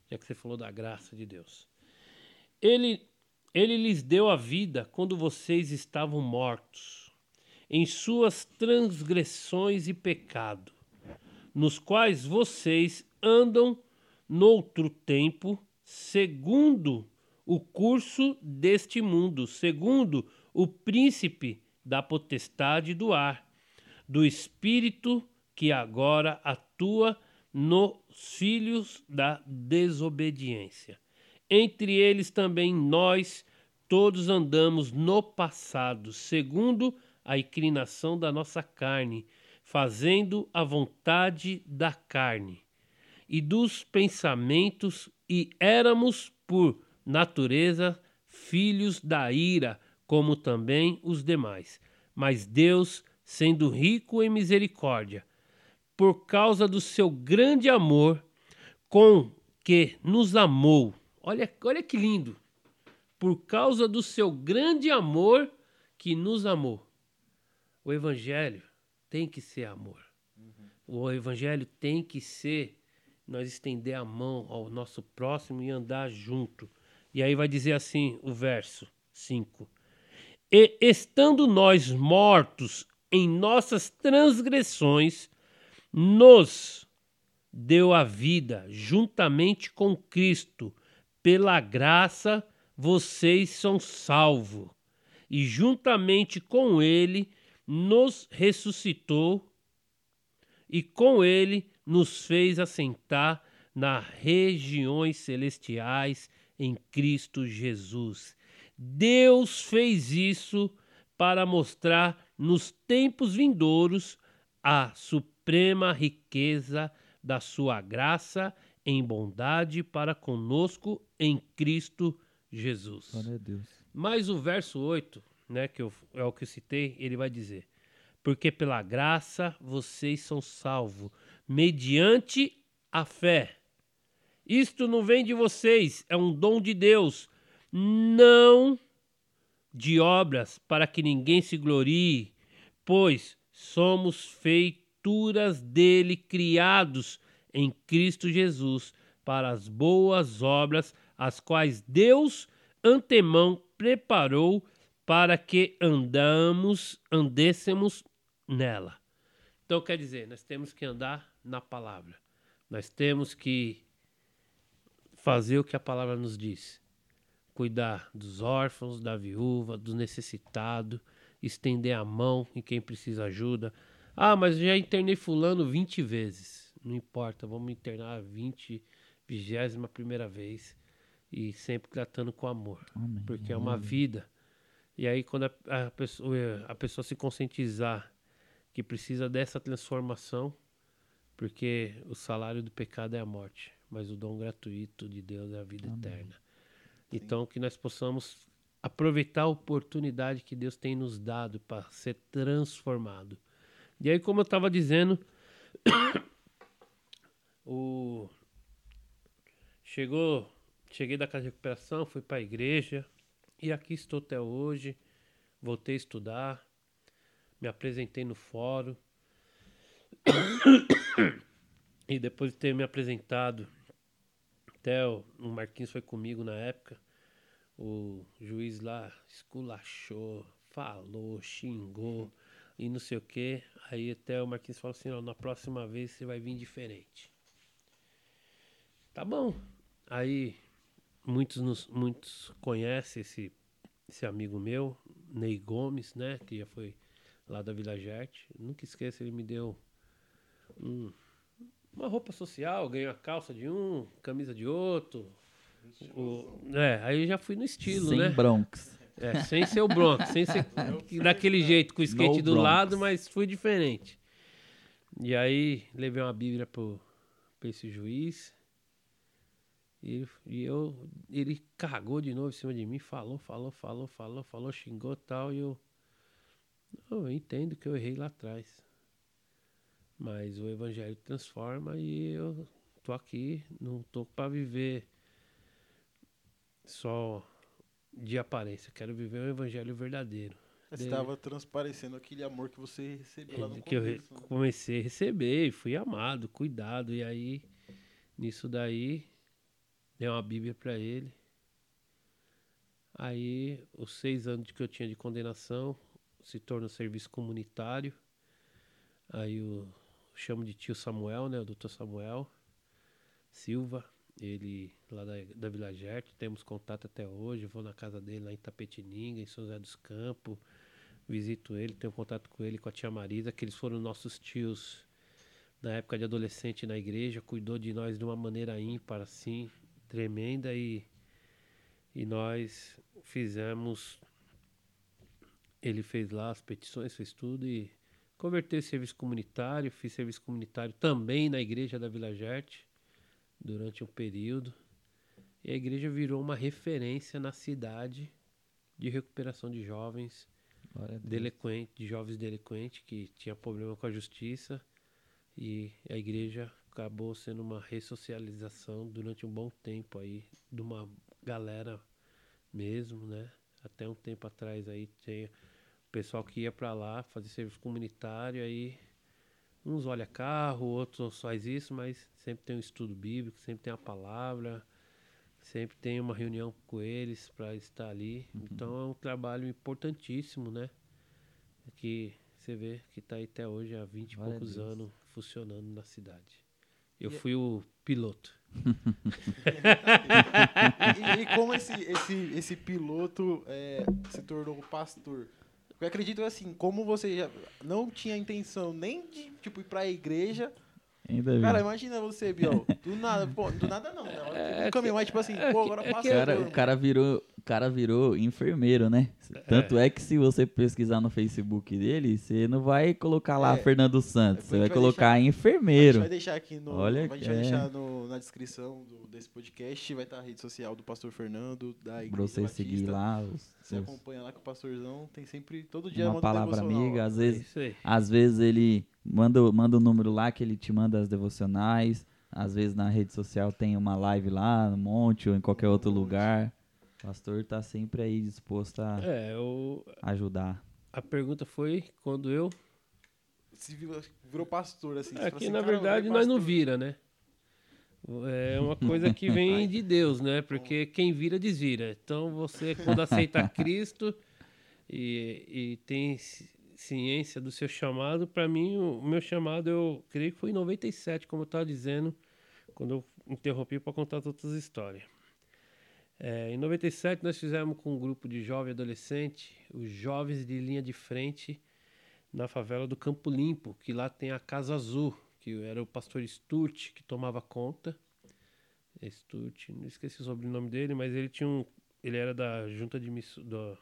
Já que você falou da graça de Deus. Ele, ele lhes deu a vida quando vocês estavam mortos, em suas transgressões e pecado, nos quais vocês andam noutro tempo, segundo o curso deste mundo, segundo o príncipe da potestade do ar, do espírito que agora atua nos filhos da desobediência. Entre eles também nós todos andamos no passado, segundo a inclinação da nossa carne, fazendo a vontade da carne e dos pensamentos, e éramos por natureza filhos da ira, como também os demais. Mas Deus, sendo rico em misericórdia, por causa do seu grande amor com que nos amou. Olha, olha que lindo. Por causa do seu grande amor que nos amou. O evangelho tem que ser amor. Uhum. O evangelho tem que ser nós estender a mão ao nosso próximo e andar junto. E aí vai dizer assim o verso 5: E estando nós mortos em nossas transgressões, nos deu a vida juntamente com Cristo. Pela graça vocês são salvos. E juntamente com ele nos ressuscitou e com ele nos fez assentar nas regiões celestiais em Cristo Jesus. Deus fez isso para mostrar nos tempos vindouros a suprema riqueza da sua graça em bondade para conosco em Cristo Jesus. Mas o verso 8, né, que eu, é o que eu citei, ele vai dizer: Porque pela graça vocês são salvos, mediante a fé. Isto não vem de vocês, é um dom de Deus, não de obras para que ninguém se glorie, pois somos feituras dele, criados em Cristo Jesus, para as boas obras, as quais Deus antemão preparou para que andamos, andêssemos nela. Então quer dizer, nós temos que andar na palavra. Nós temos que fazer o que a palavra nos diz. Cuidar dos órfãos, da viúva, do necessitado, estender a mão em quem precisa ajuda. Ah, mas já internei fulano 20 vezes. Não importa, vamos internar 20, vigésima primeira vez. E sempre tratando com amor. Amém. Porque é uma vida. E aí quando a, a, pessoa, a pessoa se conscientizar que precisa dessa transformação, porque o salário do pecado é a morte mas o dom gratuito de Deus é a vida Amém. eterna. Então, que nós possamos aproveitar a oportunidade que Deus tem nos dado para ser transformado. E aí, como eu estava dizendo, o chegou, cheguei da casa de recuperação, fui para a igreja e aqui estou até hoje. Voltei a estudar, me apresentei no fórum. e depois de ter me apresentado até o, Marquinhos foi comigo na época. O juiz lá esculachou, falou, xingou e não sei o que. Aí até o Marquinhos falou assim: na próxima vez você vai vir diferente. Tá bom. Aí muitos, nos, muitos conhecem esse, esse amigo meu, Ney Gomes, né? Que já foi lá da Vila Gerte. Nunca esqueço, ele me deu um uma roupa social, ganhei a calça de um, camisa de outro. O, é, aí já fui no estilo, sem né? Sem Bronx. É, sem ser o Bronx, sem ser daquele jeito, com o skate no do Bronx. lado, mas fui diferente. E aí levei uma bíblia pro, pra esse juiz. E, e eu, ele cagou de novo em cima de mim, falou, falou, falou, falou, falou, xingou tal, e eu. Eu entendo que eu errei lá atrás. Mas o evangelho transforma e eu tô aqui, não tô para viver só de aparência. Quero viver o evangelho verdadeiro. Estava transparecendo aquele amor que você recebeu lá no que eu re- né? comecei a receber, fui amado, cuidado. E aí, nisso daí, dei uma Bíblia para ele. Aí, os seis anos que eu tinha de condenação se torna serviço comunitário. Aí eu chamo de tio Samuel, né? O doutor Samuel Silva. Ele lá da, da Vila Gerte, temos contato até hoje. Vou na casa dele lá em Tapetininga, em São José dos Campos. Visito ele, tenho contato com ele, com a tia Marisa, que eles foram nossos tios na época de adolescente na igreja, cuidou de nós de uma maneira ímpar, assim, tremenda e, e nós fizemos. Ele fez lá as petições, fez tudo e converteu serviço comunitário. Fiz serviço comunitário também na igreja da Vila Gerte durante um período. E a igreja virou uma referência na cidade de recuperação de jovens Glória a Deus. delinquente, de jovens delinquentes que tinha problema com a justiça e a igreja acabou sendo uma ressocialização durante um bom tempo aí de uma galera mesmo, né? Até um tempo atrás aí tinha o pessoal que ia para lá fazer serviço comunitário aí uns olha carro, outros faz isso, mas sempre tem um estudo bíblico, sempre tem a palavra, sempre tem uma reunião com eles para estar ali. Então é um trabalho importantíssimo, né? Que você vê que está aí até hoje há 20 e poucos anos funcionando na cidade. Eu E- fui o piloto. E, e como esse, esse, esse piloto é, se tornou pastor? Eu acredito assim, como você já não tinha intenção nem de tipo, ir pra igreja. Ainda bem. Cara, imagina você, Biel. Do nada, pô, do nada não, né? É caminho, mas tipo assim, é pô, agora é. O cara, o mano. cara virou, o cara virou enfermeiro, né? Tanto é que se você pesquisar no Facebook dele, você não vai colocar lá É, Fernando Santos, a você vai vai colocar A gente enfermeiro. vai deixar aqui no. Olha a gente que vai é. deixar no- na descrição do- desse podcast. Vai estar a rede social do pastor Fernando, da igreja. Pra você Batista. seguir lá os Você seus- acompanha lá que o pastorzão tem sempre. Todo dia uma um palavra amiga. Às É vezes, aí. às vezes ele manda, manda o número lá que ele te manda as devocionais. Às vezes na rede social tem uma live lá no monte ou em qualquer outro lugar. O pastor tá sempre aí disposto a É, eu, ajudar. a pergunta foi quando eu Se virou, virou pastor, assim. você É que assim, na "Cara, eu verdade nós não pastor." vira, né? É uma coisa que vem de Deus, né? Porque quem vira, desvira. Então você, quando aceita Cristo e, e tem ci- ciência do seu chamado, para mim, o meu chamado, eu creio que foi em 97, como eu estava dizendo, quando eu interrompi para contar todas as histórias. É, em 97, nós fizemos com um grupo de jovem adolescente, os jovens de linha de frente, na favela do Campo Limpo, que lá tem a Casa Azul, que era o pastor Sturt que tomava conta. Sturt, não esqueci o sobrenome dele, mas ele tinha um, ele era da junta de miss, do,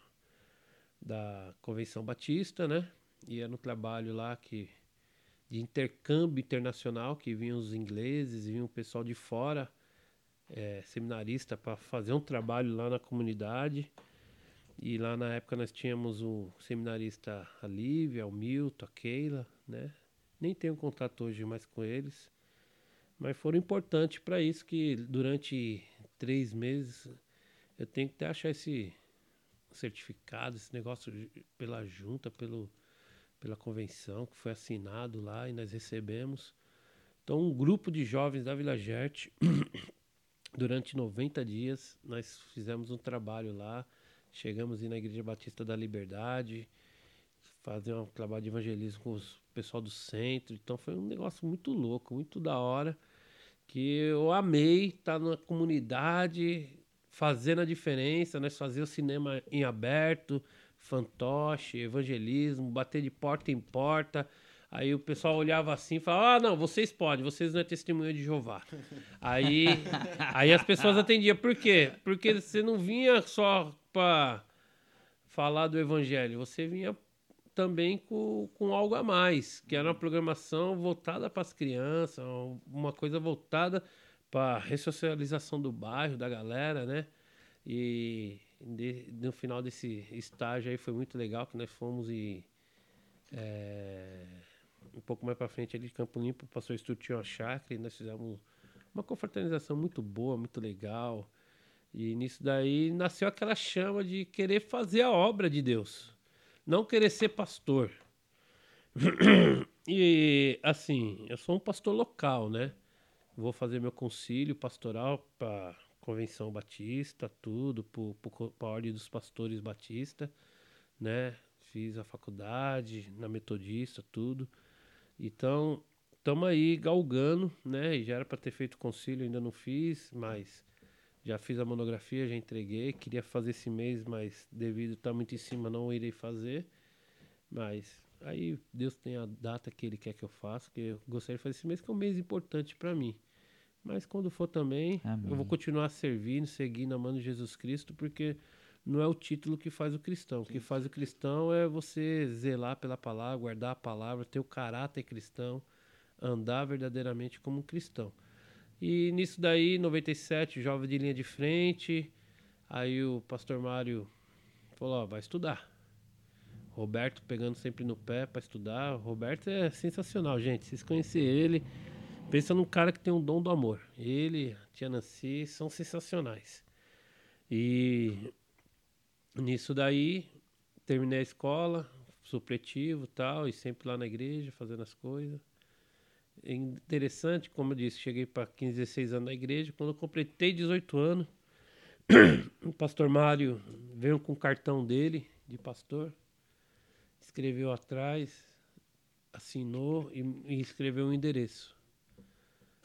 da Convenção Batista, né? E era um trabalho lá que de intercâmbio internacional, que vinham os ingleses, vinha o pessoal de fora, é, seminarista, para fazer um trabalho lá na comunidade. E lá na época nós tínhamos o seminarista a Lívia, o Milton, a Keila, né? Nem tenho contato hoje mais com eles. Mas foram importantes para isso que durante três meses eu tenho que até achar esse certificado, esse negócio pela junta, pelo, pela convenção que foi assinado lá e nós recebemos. Então um grupo de jovens da Vila Gerte, durante 90 dias, nós fizemos um trabalho lá. Chegamos aí na Igreja Batista da Liberdade, fazer um trabalho de evangelismo com o pessoal do centro. Então foi um negócio muito louco, muito da hora, que eu amei estar na comunidade, fazendo a diferença. Nós fazíamos cinema em aberto, fantoche, evangelismo, bater de porta em porta. Aí o pessoal olhava assim e falava: Ah, não, vocês podem, vocês não é testemunha de Jeová. Aí, aí as pessoas atendiam. Por quê? Porque você não vinha só para falar do evangelho, você vinha também com, com algo a mais, que era uma programação voltada para as crianças, uma coisa voltada para a ressocialização do bairro, da galera, né? E de- no final desse estágio aí foi muito legal, que nós fomos e é, um pouco mais para frente ali de Campo Limpo, o Estu tinha uma chácara e nós fizemos uma confraternização muito boa, muito legal. E nisso daí nasceu aquela chama de querer fazer a obra de Deus. não querer ser pastor. e assim, eu sou um pastor local, né? Vou fazer meu concílio pastoral para convenção batista, tudo, para a ordem dos pastores batista, né? Fiz a faculdade na metodista, tudo. Então, estamos aí galgando, né? E já era para ter feito concílio, ainda não fiz, mas já fiz a monografia, já entreguei. Queria fazer esse mês, mas devido estar tá muito em cima, não irei fazer. Mas aí Deus tem a data que Ele quer que eu faça, que eu gostaria de fazer esse mês, que é um mês importante para mim. Mas quando for também, Amém. eu vou continuar servindo, seguindo, amando Jesus Cristo, porque não é o título que faz o cristão. O que faz o cristão é você zelar pela palavra, guardar a palavra, ter o caráter cristão, andar verdadeiramente como um cristão. E nisso daí, 97, jovem de linha de frente. Aí o pastor Mário falou: Ó, vai estudar. Roberto pegando sempre no pé para estudar. Roberto é sensacional, gente. Vocês conhecem ele, pensa num cara que tem um dom do amor. Ele, a tia Nancy, são sensacionais. E nisso daí, terminei a escola, supletivo tal, e sempre lá na igreja, fazendo as coisas é interessante, como eu disse, cheguei para 15, 16 anos na igreja. Quando eu completei 18 anos, o pastor Mário veio com o cartão dele, de pastor, escreveu atrás, assinou e, e escreveu um endereço.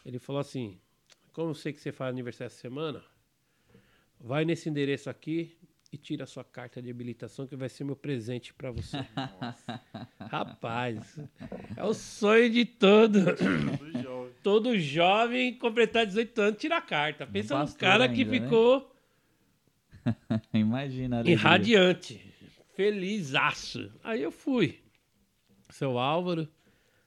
Ele falou assim: Como eu sei que você faz aniversário essa semana, vai nesse endereço aqui, e tira a sua carta de habilitação que vai ser meu presente para você. Rapaz, é o sonho de todo. todo jovem. todo jovem completar 18 anos tira a carta. Pensa no cara ainda, que né? ficou Imagina. Irradiante. Felizaço. Aí eu fui. Seu Álvaro,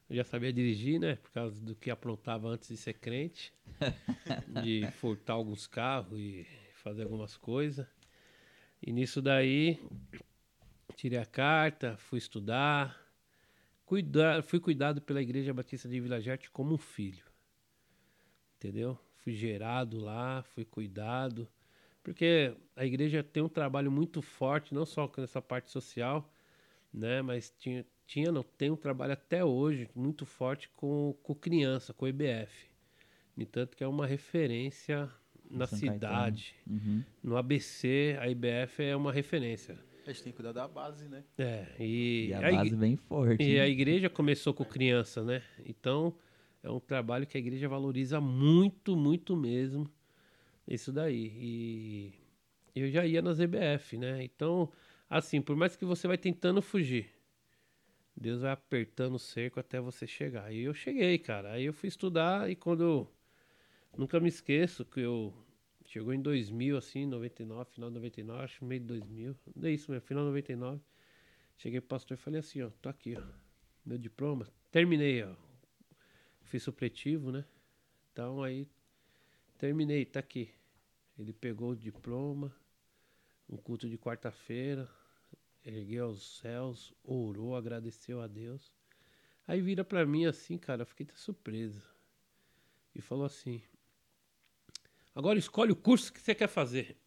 eu já sabia dirigir, né? Por causa do que aprontava antes de ser crente. de furtar alguns carros e fazer algumas coisas. E nisso daí, tirei a carta, fui estudar, cuidar, fui cuidado pela Igreja Batista de Vila Gerte como um filho. Entendeu? Fui gerado lá, fui cuidado. Porque a igreja tem um trabalho muito forte, não só nessa parte social, né? Mas tinha, tinha não, tem um trabalho até hoje muito forte com, com criança, com o EBF. No que é uma referência na São cidade. Uhum. No ABC, a IBF é uma referência. A gente tem que cuidar da base, né? É, e, e a, a base bem forte. E né? a igreja começou com criança, né? Então, é um trabalho que a igreja valoriza muito, muito mesmo. Isso daí. E eu já ia nas EBF, né? Então, assim, por mais que você vai tentando fugir, Deus vai apertando o cerco até você chegar. E eu cheguei, cara. Aí eu fui estudar e quando Nunca me esqueço que eu. Chegou em 2000, assim, 99, final de 99, acho meio de 2000. Não é isso mesmo, final de 99. Cheguei pro pastor e falei assim: ó, tô aqui, ó. Meu diploma. Terminei, ó. Fiz supletivo, né? Então aí. Terminei, tá aqui. Ele pegou o diploma, um culto de quarta-feira, ergueu aos céus, orou, agradeceu a Deus. Aí vira pra mim assim, cara, eu fiquei surpreso. E falou assim: Agora escolhe o curso que você quer fazer.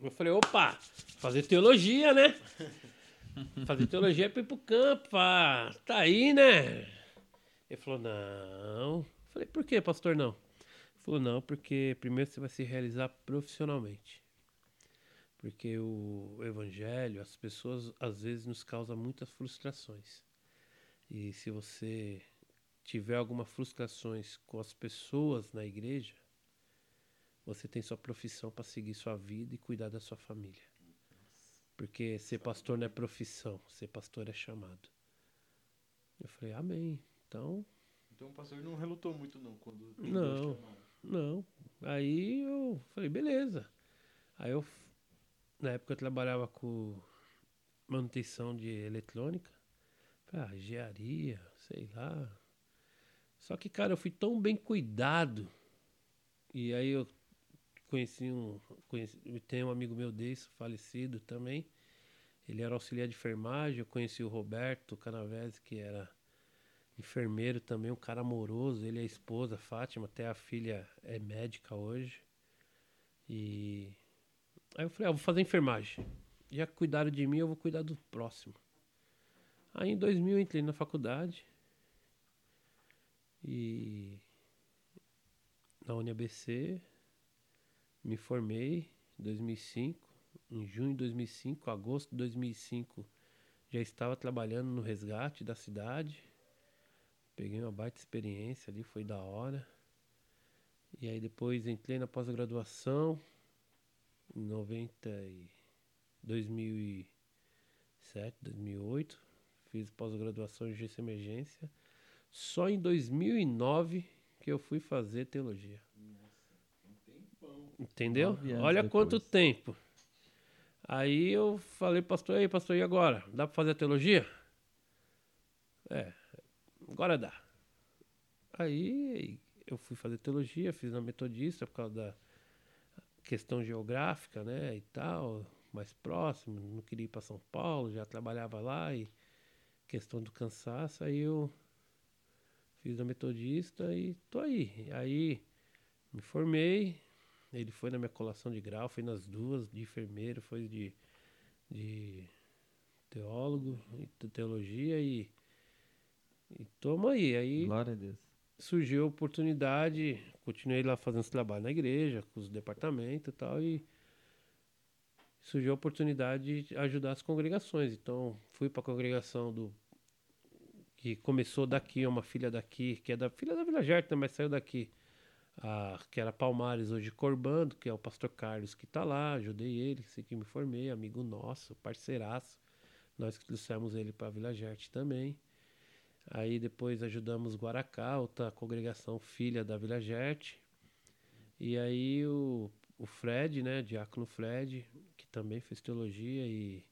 Eu falei, opa, fazer teologia, né? Fazer teologia é pra ir pro campo, pá. tá aí, né? Ele falou, não. Eu falei, por que, pastor, não? Ele falou, não, porque primeiro você vai se realizar profissionalmente. Porque o evangelho, as pessoas às vezes nos causa muitas frustrações. E se você tiver algumas frustrações com as pessoas na igreja, você tem sua profissão para seguir sua vida e cuidar da sua família. Porque ser pastor não é profissão, ser pastor é chamado. Eu falei, amém. Então. Então o pastor não relutou muito, não, quando. Não, não. Aí eu falei, beleza. Aí eu. Na época eu trabalhava com manutenção de eletrônica. Ah, engenharia, sei lá. Só que, cara, eu fui tão bem cuidado. E aí eu conheci um. Conheci, tem um amigo meu desse, falecido também. Ele era auxiliar de enfermagem. Eu conheci o Roberto Canavese, que era enfermeiro também, um cara amoroso. Ele é a esposa, Fátima, até a filha é médica hoje. E aí eu falei, ah, vou fazer enfermagem. já cuidaram de mim, eu vou cuidar do próximo. Aí em 2000 eu entrei na faculdade e na UniABC me formei em 2005, em junho de 2005, agosto de 2005 já estava trabalhando no resgate da cidade. Peguei uma baita experiência ali, foi da hora. E aí depois entrei na pós-graduação em 90 e 2007, 2008. Fiz pós-graduação em Emergência. Só em 2009 que eu fui fazer teologia. Entendeu? Olha quanto depois. tempo. Aí eu falei, pastor, aí, pastor, e agora? Dá pra fazer a teologia? É, agora dá. Aí eu fui fazer teologia, fiz na metodista por causa da questão geográfica, né, e tal, mais próximo, não queria ir para São Paulo, já trabalhava lá e questão do cansaço, aí eu fiz na metodista e tô aí. Aí me formei, ele foi na minha colação de grau, foi nas duas, de enfermeiro, foi de, de teólogo, e te- teologia e, e toma aí. Aí Glória a Deus. surgiu a oportunidade, continuei lá fazendo esse trabalho na igreja, com os departamentos e tal, e surgiu a oportunidade de ajudar as congregações. Então, fui para a congregação do que começou daqui, uma filha daqui, que é da filha da Vila Gerta, mas saiu daqui, a, que era Palmares, hoje Corbando, que é o pastor Carlos que está lá, ajudei ele, sei que me formei, amigo nosso, parceiraço. Nós que trouxemos ele para Vila Gerte também. Aí depois ajudamos Guaracá, outra congregação filha da Vila Gerte. E aí o, o Fred, né, Diácono Fred, que também fez teologia e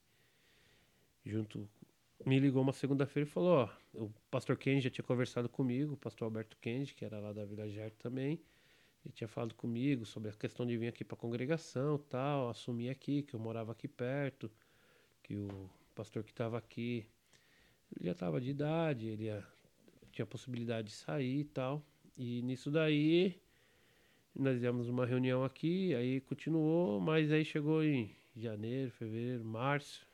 junto me ligou uma segunda-feira e falou, ó, o pastor Kenji já tinha conversado comigo, o pastor Alberto Kenji, que era lá da Vila Gerte também, ele tinha falado comigo sobre a questão de vir aqui para a congregação, tal, assumir aqui, que eu morava aqui perto, que o pastor que estava aqui já estava de idade, ele ia- tinha possibilidade de sair e tal. E nisso daí, nós fizemos uma reunião aqui, aí continuou, mas aí chegou em janeiro, fevereiro, março.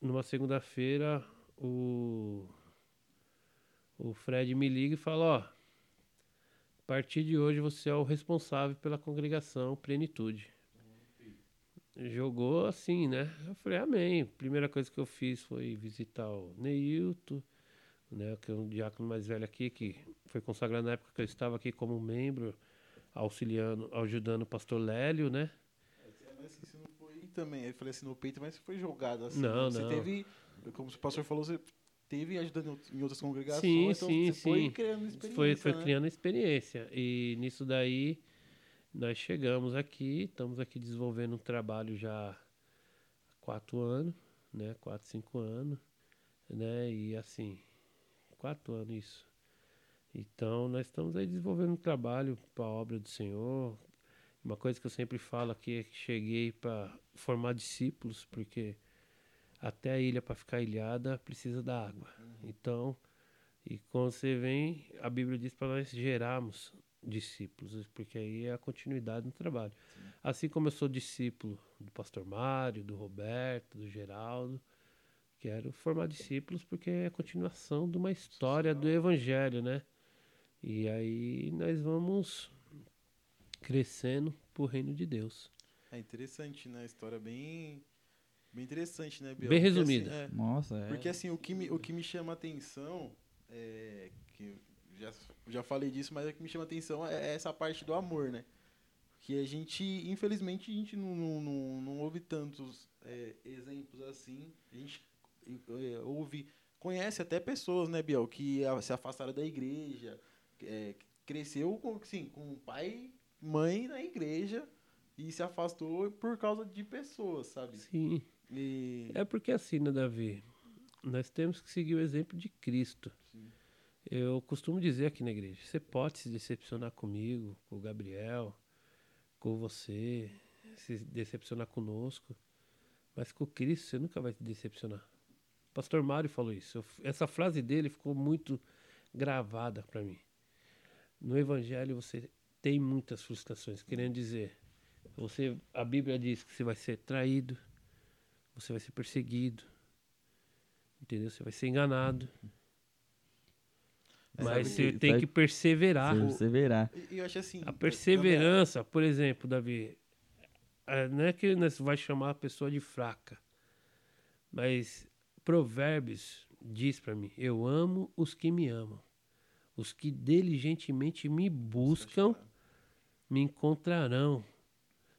Numa segunda-feira, o, o Fred me liga e fala, ó, a partir de hoje você é o responsável pela congregação Plenitude jogou assim, né? Eu falei, amém. Primeira coisa que eu fiz foi visitar o Neilton, né? Que é um diácono mais velho aqui, que foi consagrado na época que eu estava aqui como membro, auxiliando, ajudando o pastor Lélio, né? Mas você não foi também. Eu falei assim no peito, mas você foi jogado assim. Não, você não. teve, como o pastor falou, você teve ajudando em out- em outras congregações. Sim, então sim, você foi sim. criando experiência. Foi, foi né? criando experiência. E nisso daí, nós chegamos aqui, estamos aqui desenvolvendo um trabalho já há quatro anos, né? Quatro, cinco anos, né? E assim, quatro anos isso. Então, nós estamos aí desenvolvendo um trabalho para a obra do Senhor. Uma coisa que eu sempre falo aqui é que cheguei para formar discípulos, porque até a ilha para ficar ilhada precisa da água. Então, e quando você vem, a Bíblia diz para nós gerarmos discípulos, porque aí é a continuidade do trabalho. Assim como eu sou discípulo do pastor Mário, do Roberto, do Geraldo, quero formar discípulos porque é a continuação de uma história do evangelho, né? E aí nós vamos crescendo pro reino de Deus. É interessante, né? A história bem, bem interessante, né, Biel? Bem Porque, resumida. assim, é, Nossa, é. Porque assim, o que me, o que me chama atenção é que já, já falei disso, mas o que me chama atenção é essa parte do amor, né? Que a gente, infelizmente, a gente não, não, não, não ouve tantos é, exemplos assim. A gente é, ouve, conhece até pessoas, né, Biel, que se afastaram da igreja, é, cresceu com, assim, com pai, mãe na igreja e se afastou por causa de pessoas, sabe? Sim. E, É porque assim, né, Davi? Nós temos que seguir o exemplo de Cristo. Sim. Eu costumo dizer aqui na igreja: você pode se decepcionar comigo, com o Gabriel, com você, se decepcionar conosco, mas com Cristo você nunca vai se decepcionar. O pastor Mário falou isso. Eu- essa frase dele ficou muito gravada para mim. No Evangelho você tem muitas frustrações, querendo dizer, você, a Bíblia diz que você vai ser traído, você vai ser perseguido. Entendeu? Você vai ser enganado. É, Mas sabe você que- tem que perseverar. Perseverar. Eu acho assim. A perseverança, por exemplo, Davi, é, não é que nós vai chamar a pessoa de fraca, mas Provérbios diz para mim: Eu amo os que me amam, os que diligentemente me buscam me encontrarão.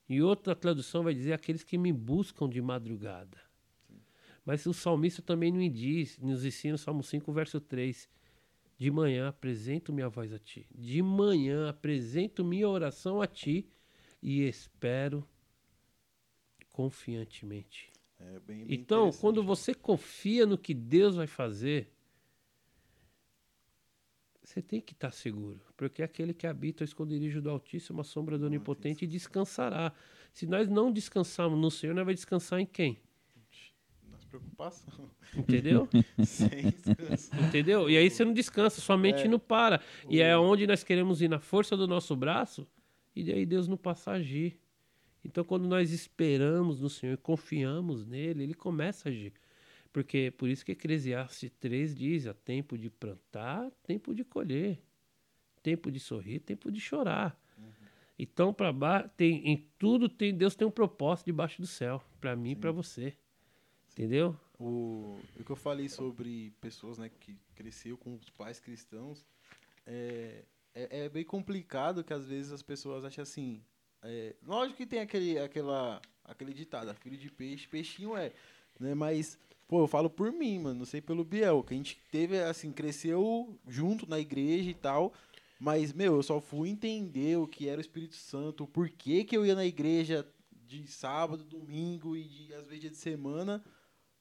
E outra tradução vai dizer aqueles que me buscam de madrugada. Mas o salmista também nos diz, nos ensina, Salmo 5, verso 3. De manhã apresento minha voz a ti. De manhã apresento minha oração a ti e espero confiantemente. É bem- bem Então, quando você confia no que Deus vai fazer, você tem que estar seguro, porque é aquele que habita o esconderijo do Altíssimo, a sombra do Onipotente, descansará. Se nós não descansarmos no Senhor, nós vamos descansar em quem? Nossa preocupação. Entendeu? Sem descanso. Entendeu? E aí você não descansa, sua mente É. não para. E é onde nós queremos ir na força do nosso braço, e daí Deus não passa a agir. Então, quando nós esperamos no Senhor e confiamos nele, ele começa a agir. Porque por isso que Eclesiastes 3 diz: há tempo de plantar, tempo de colher, tempo de sorrir, tempo de chorar. Então, para baixo, tem em tudo tem Deus tem um propósito debaixo do céu, para mim e para você. Entendeu? O, o que eu falei sobre pessoas né, que cresceu com os pais cristãos é, é, é bem complicado que às vezes as pessoas acham assim. é, lógico que tem aquele, aquela, aquele ditado, "Ah, filho de peixe, peixinho é. Né, mas, pô, eu falo por mim, mano, não sei pelo Biel, que a gente teve, assim, cresceu junto na igreja e tal. Mas, meu, eu só fui entender o que era o Espírito Santo, o porquê que eu ia na igreja de sábado, domingo e de, às vezes dia de semana,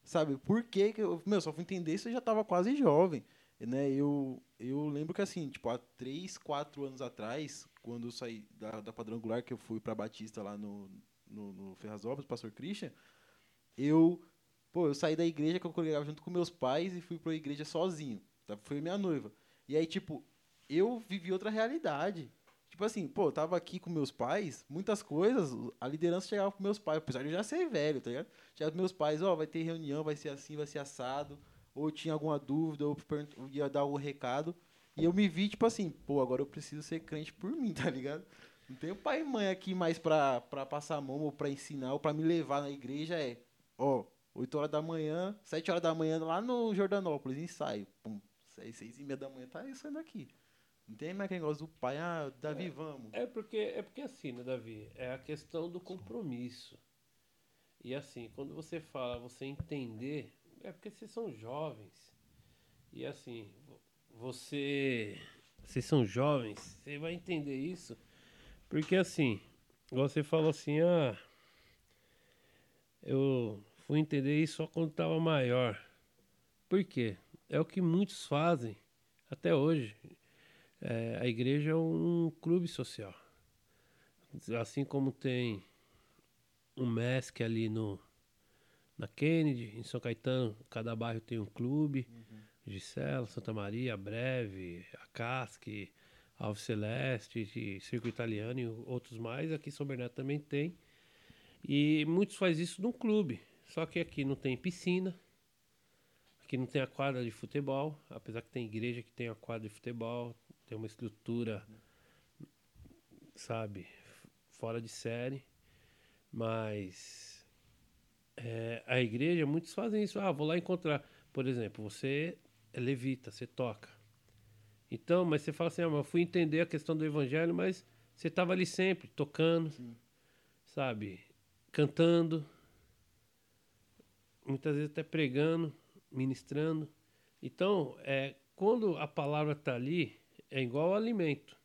sabe? Por que que eu, meu, só fui entender isso eu já tava quase jovem, né? Eu, eu lembro que assim, tipo, há três, quatro anos atrás, quando eu saí da, da Quadrangular, que eu fui pra Batista lá no, no, no Ferrazópolis, Pastor Christian, eu, pô, eu saí da igreja que eu congregava junto com meus pais e fui pra igreja sozinho, tá? Foi minha noiva. E aí, tipo, eu vivi outra realidade. Tipo assim, pô, eu tava aqui com meus pais, muitas coisas, a liderança chegava com meus pais, apesar de eu já ser velho, tá ligado? Chegava com meus pais, ó, vai ter reunião, vai ser assim, vai ser assado, ou tinha alguma dúvida, ou ia dar algum recado. E eu me vi, tipo assim, pô, agora eu preciso ser crente por mim, tá ligado? Não tenho pai e mãe aqui mais pra, pra passar a mão, ou pra ensinar, ou pra me levar na igreja, é, ó, 8 horas da manhã, 7 horas da manhã, lá no Jordanópolis, ensaio. Pum, 6, 6 e meia da manhã, tá saindo aqui. Não tem mais aquele negócio do pai, ah, Davi, vamos. É porque, é porque assim, né, Davi? É a questão do compromisso. E assim, quando você fala, você entender, é porque vocês são jovens. E assim, vo- você. Vocês são jovens, você vai entender isso. Porque assim, você falou assim, ah. Eu fui entender isso só quando estava maior. Por quê? É o que muitos fazem até hoje. É, a igreja é um clube social. Assim como tem um MESC ali no, na Kennedy, em São Caetano, cada bairro tem um clube. Gisela, Santa Maria, Breve, a Casque, Alves Celeste, Circo Italiano e outros mais. Aqui em São Bernardo também tem. E muitos fazem isso num clube. Só que aqui não tem piscina. Aqui não tem a quadra de futebol. Apesar que tem igreja que tem a quadra de futebol. Tem uma estrutura, sabe, fora de série. Mas é, a igreja, muitos fazem isso. Ah, vou lá encontrar. Por exemplo, você é levita, você toca. Então, mas você fala assim, ah, mas eu fui entender a questão do evangelho, mas você estava ali sempre, tocando, sabe, cantando, muitas vezes até pregando, ministrando. Então, é, quando a palavra está ali, é igual ao alimento.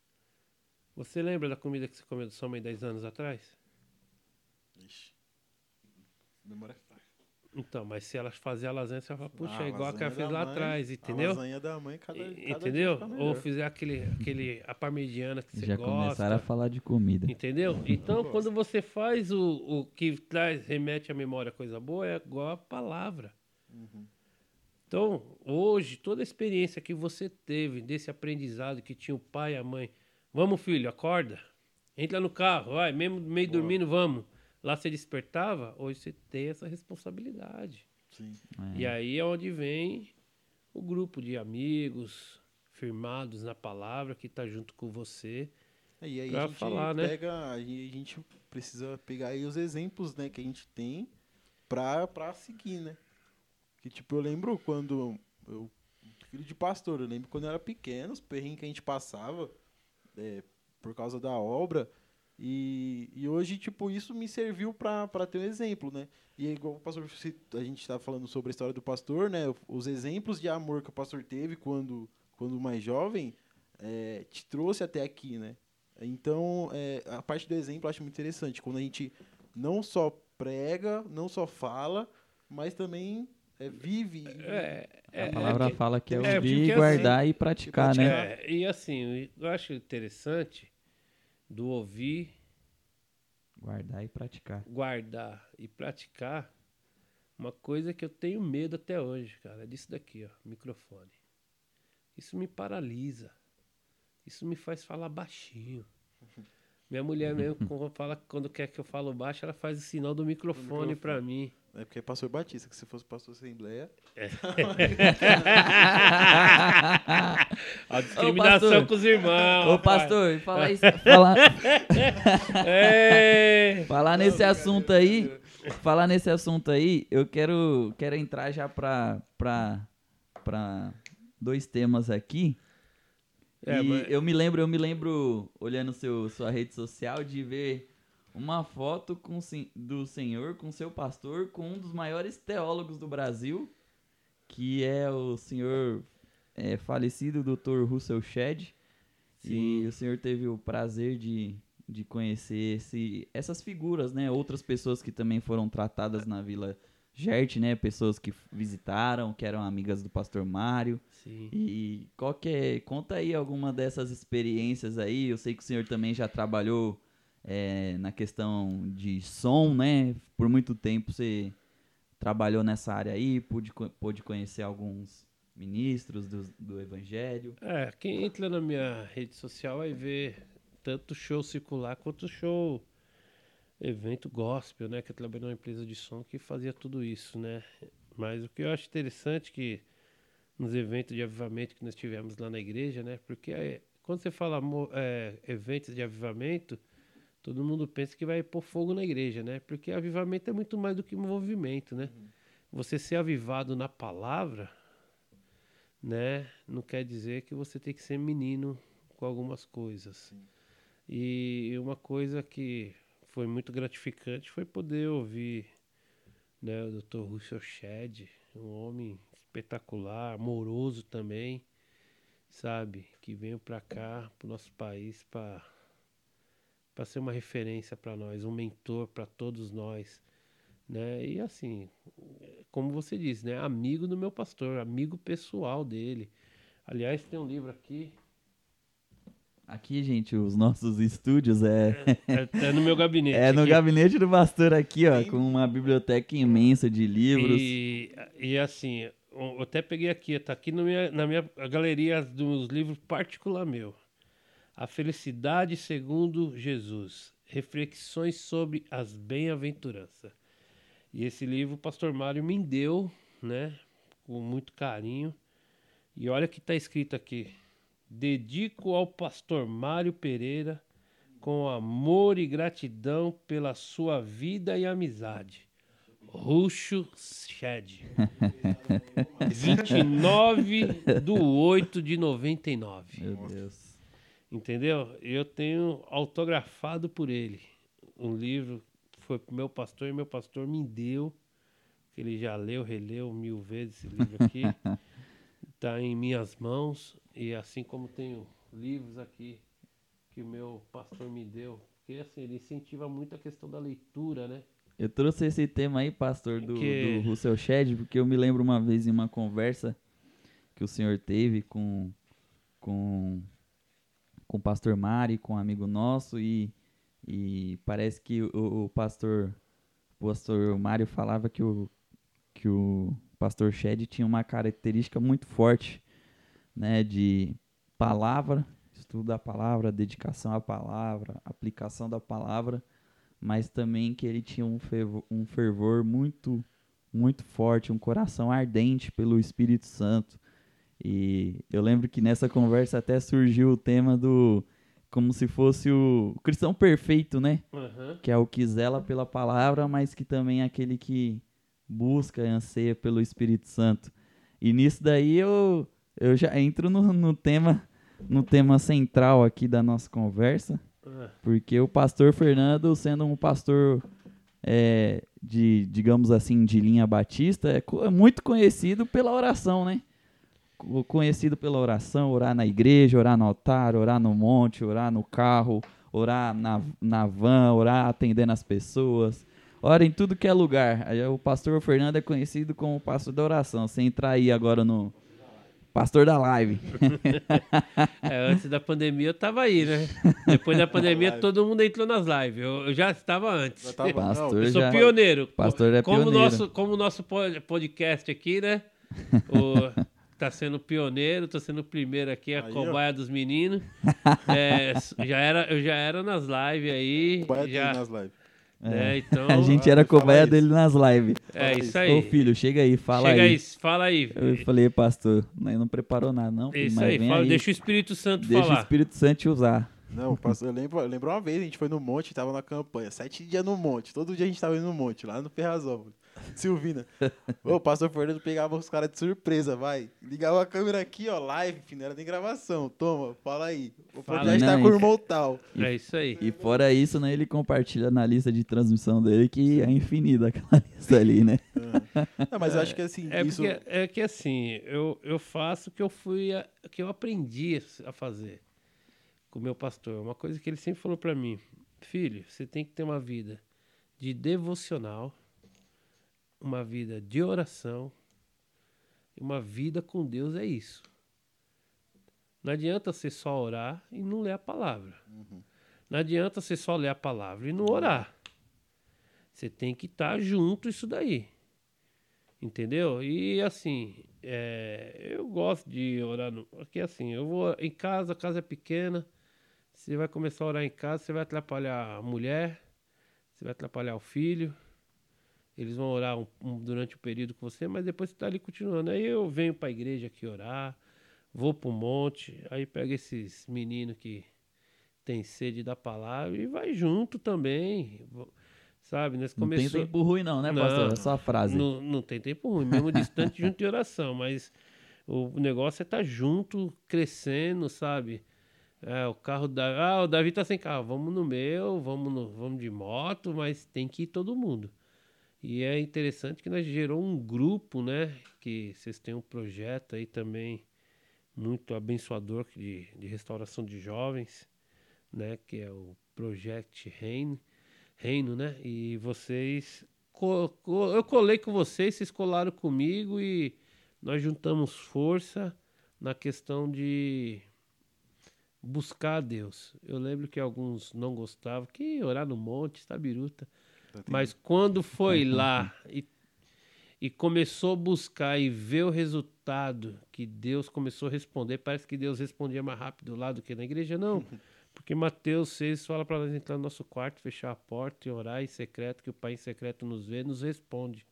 Você lembra da comida que você comeu da sua mãe 10 anos atrás? Ixi. Memória. Então, mas se ela fazer a lasanha, você vai falar, puxa, Ah, é igual a que ela fez lá mãe, atrás, A entendeu? lasanha da mãe, cada, cada dia entendeu? fica Ou fizer aquele, aquele a parmegiana que você Já gosta. começaram a falar de comida. Entendeu? Então, quando você faz o, o que traz, remete à memória coisa boa, é igual a palavra. Uhum. Então, hoje, toda a experiência que você teve desse aprendizado que tinha o pai e a mãe, vamos filho, acorda, entra no carro, vai, mesmo meio Boa. dormindo, vamos. Lá você despertava, hoje você tem essa responsabilidade. Sim. É. E aí é onde vem o grupo de amigos firmados na palavra que está junto com você. É, E aí Pra a gente falar, né? pega, aí a gente precisa pegar aí os exemplos, né, que a gente tem pra, pra seguir, né? Que tipo, eu lembro quando eu filho de pastor, eu lembro quando eu era pequeno, os perrengues que a gente passava é, por causa da obra. E, e hoje, tipo, isso me serviu pra ter um exemplo, né? E é igual o pastor, a gente estava falando sobre a história do pastor, né? Os exemplos de amor que o pastor teve quando, quando mais jovem é, te trouxe até aqui, né? Então, é, a parte do exemplo eu acho muito interessante. Quando a gente não só prega, não só fala, mas também é, vive. É, é, A palavra é, fala que é é, ouvir, porque guardar e praticar, praticar. né? É, e assim, eu acho interessante do ouvir, Guardar e praticar. guardar e praticar uma coisa que eu tenho medo até hoje, cara. É disso daqui, ó, microfone. Isso me paralisa. Isso me faz falar baixinho. Minha mulher mesmo, quando, fala, quando quer que eu falo baixo, ela faz o sinal do microfone pra mim. É porque é pastor Batista, que se fosse pastor Assembleia. A discriminação pastor. com os irmãos. Ô, pastor, falar isso. Falar, É. falar nesse assunto aí. Falar nesse assunto aí, eu quero, quero entrar já pra, pra, pra dois temas aqui. É, e mas- eu me lembro, eu me lembro, olhando seu, sua rede social, de ver uma foto com, do senhor com seu pastor, com um dos maiores teólogos do Brasil, que é o senhor é, falecido Dr. Russell Shedd. E o senhor teve o prazer de, de conhecer esse, essas figuras, né? Outras pessoas que também foram tratadas na Vila Gert, né? Pessoas que visitaram, que eram amigas do pastor Mário. Sim. E qual que é, conta aí alguma dessas experiências aí. Eu sei que o senhor também já trabalhou é, na questão de som, né? Por muito tempo você trabalhou nessa área aí, pôde, pôde conhecer alguns ministros do, do evangelho. É, quem entra na minha rede social vai ver tanto show circular quanto show evento gospel, né? Que eu trabalhei numa empresa de som que fazia tudo isso, né? Mas o que eu acho interessante que nos eventos de avivamento que nós tivemos lá na igreja, né? Porque quando você fala é, eventos de avivamento, todo mundo pensa que vai pôr fogo na igreja, né? Porque avivamento é muito mais do que movimento, né? Você ser avivado na palavra, né? Não quer dizer que você tem que ser menino com algumas coisas. E uma coisa que foi muito gratificante foi poder ouvir né, o Dr. Russell Shedd, um homem espetacular, amoroso também, sabe? Que veio para cá, para o nosso país, para para ser uma referência para nós, um mentor para todos nós, né? E assim, como você disse, né? Amigo do meu pastor, amigo pessoal dele. Aliás, tem um livro aqui, Aqui, gente, os nossos estúdios é, é, é no meu gabinete. é no aqui. gabinete do pastor aqui, ó, com uma biblioteca imensa de livros. E, e assim, eu até peguei aqui, tá aqui na minha, na minha galeria dos livros particular meu. A Felicidade segundo Jesus. Reflexões sobre as bem-aventuranças. E esse livro o pastor Mário me deu, né, com muito carinho. E olha o que está escrito aqui. Dedico ao pastor Mário Pereira com amor e gratidão pela sua vida e amizade. Ruxo Shed. 29 do 8 de 99. Meu Deus. Entendeu? Eu tenho autografado por ele. Um livro foi pro meu pastor e meu pastor me deu. que Ele já leu, releu mil vezes esse livro aqui. Está em minhas mãos. E assim como tenho livros aqui que o meu pastor me deu. Porque assim, ele incentiva muito a questão da leitura, né? Eu trouxe esse tema aí, pastor, do, Que- do Russell Shedd, porque eu me lembro uma vez em uma conversa que o senhor teve com, com, com o pastor Mari, com um amigo nosso, e, e parece que o, o pastor o pastor Mário falava que o, que o pastor Shedd tinha uma característica muito forte, né, de palavra, estudo da palavra, dedicação à palavra, aplicação da palavra, mas também que ele tinha um fervor, um fervor muito, muito forte, um coração ardente pelo Espírito Santo. E eu lembro que nessa conversa até surgiu o tema do como se fosse o cristão perfeito, né? Aham. Que é o que zela pela palavra, mas que também é aquele que busca e anseia pelo Espírito Santo. E nisso daí eu, eu já entro no, no tema no tema central aqui da nossa conversa, porque o pastor Fernando, sendo um pastor é, de, digamos assim, de linha batista, é, é muito conhecido pela oração, né? Co- Conhecido pela oração, orar na igreja, orar no altar, orar no monte, orar no carro, orar na, na van, orar atendendo as pessoas. Ora em tudo que é lugar. O pastor Fernando é conhecido como o pastor da oração. Você entrar aí agora no pastor da live. É, antes da pandemia eu tava aí, né? Depois da pandemia todo mundo entrou nas lives. Eu, eu já estava antes. Já tava- Pastor Eu sou já- pioneiro. Pastor é como pioneiro. Nosso, como o nosso po- podcast aqui, né? O, tá sendo pioneiro, tô sendo o primeiro aqui, a Aí, ó. cobaia dos meninos. É, já era, eu já era nas lives aí. Vai já, nas lives. né, então, A gente era cobaia dele nas lives. é isso isso. aí. Ô filho, chega aí, fala Chega aí. aí, fala aí. Eu falei, pastor, não preparou nada, não. filho, Isso mas aí, vem fala- aí, deixa o Espírito Santo deixa o falar. Espírito Santo te usar. Não, o pastor- eu lembro, eu lembro uma vez, a gente foi no monte, tava na campanha, sete dias no monte, todo dia a gente tava indo no monte, lá no Ferrazópolis. Silvina. Ô, o pastor Fernando pegava os caras de surpresa, vai. Ligava a câmera aqui, ó, live, filho, não era nem gravação. Toma, fala aí. O Fala podcast aí. tá com o irmão tal. É isso aí. E fora isso, né, ele compartilha na lista de transmissão dele que é infinita aquela lista ali, né? Não, mas eu acho que assim, É isso. porque é que assim, eu, eu faço o que eu fui a- que eu aprendi a fazer com o meu pastor. Uma coisa que ele sempre falou pra mim: "Filho, você tem que ter uma vida de devocional, uma vida de oração, uma vida com Deus é isso. Não adianta você só orar e não ler a palavra. Não adianta você só ler a palavra e não orar. Você tem que estar junto isso daí. Entendeu? E assim, é, eu gosto de orar. No, porque assim, eu vou em casa, a casa é pequena. Você vai começar a orar em casa, você vai atrapalhar a mulher, você vai atrapalhar o filho. Eles vão orar um- um- durante o período com você, mas depois você está ali continuando. Aí eu venho para a igreja aqui orar, vou para o monte, aí pego esses meninos que tem sede da palavra e vai junto também. Sabe, nós Não tem tempo ruim não, né, pastor? Não. É só a frase. Não, não tem tempo ruim, mesmo distante junto de oração, mas o negócio é estar junto, crescendo, sabe? É, o carro da. Ah, o Davi tá sem carro. Vamos no meu, vamos, no, vamos de moto, mas tem que ir todo mundo. E é interessante que nós gerou um grupo, né? Que vocês têm um projeto aí também muito abençoador de, de restauração de jovens, né? Que é o Project Reino, Reino né? E vocês co- co- eu colei com vocês, vocês colaram comigo e nós juntamos força na questão de buscar Deus. Eu lembro que alguns não gostavam, que orar no monte, está biruta. Mas quando foi lá e, e começou a buscar e ver o resultado que Deus começou a responder, parece que Deus respondia mais rápido lá do que na igreja, não. Porque Mateus 6 fala para nós entrar no nosso quarto, fechar a porta e orar em secreto, que o Pai em secreto nos vê, nos responde.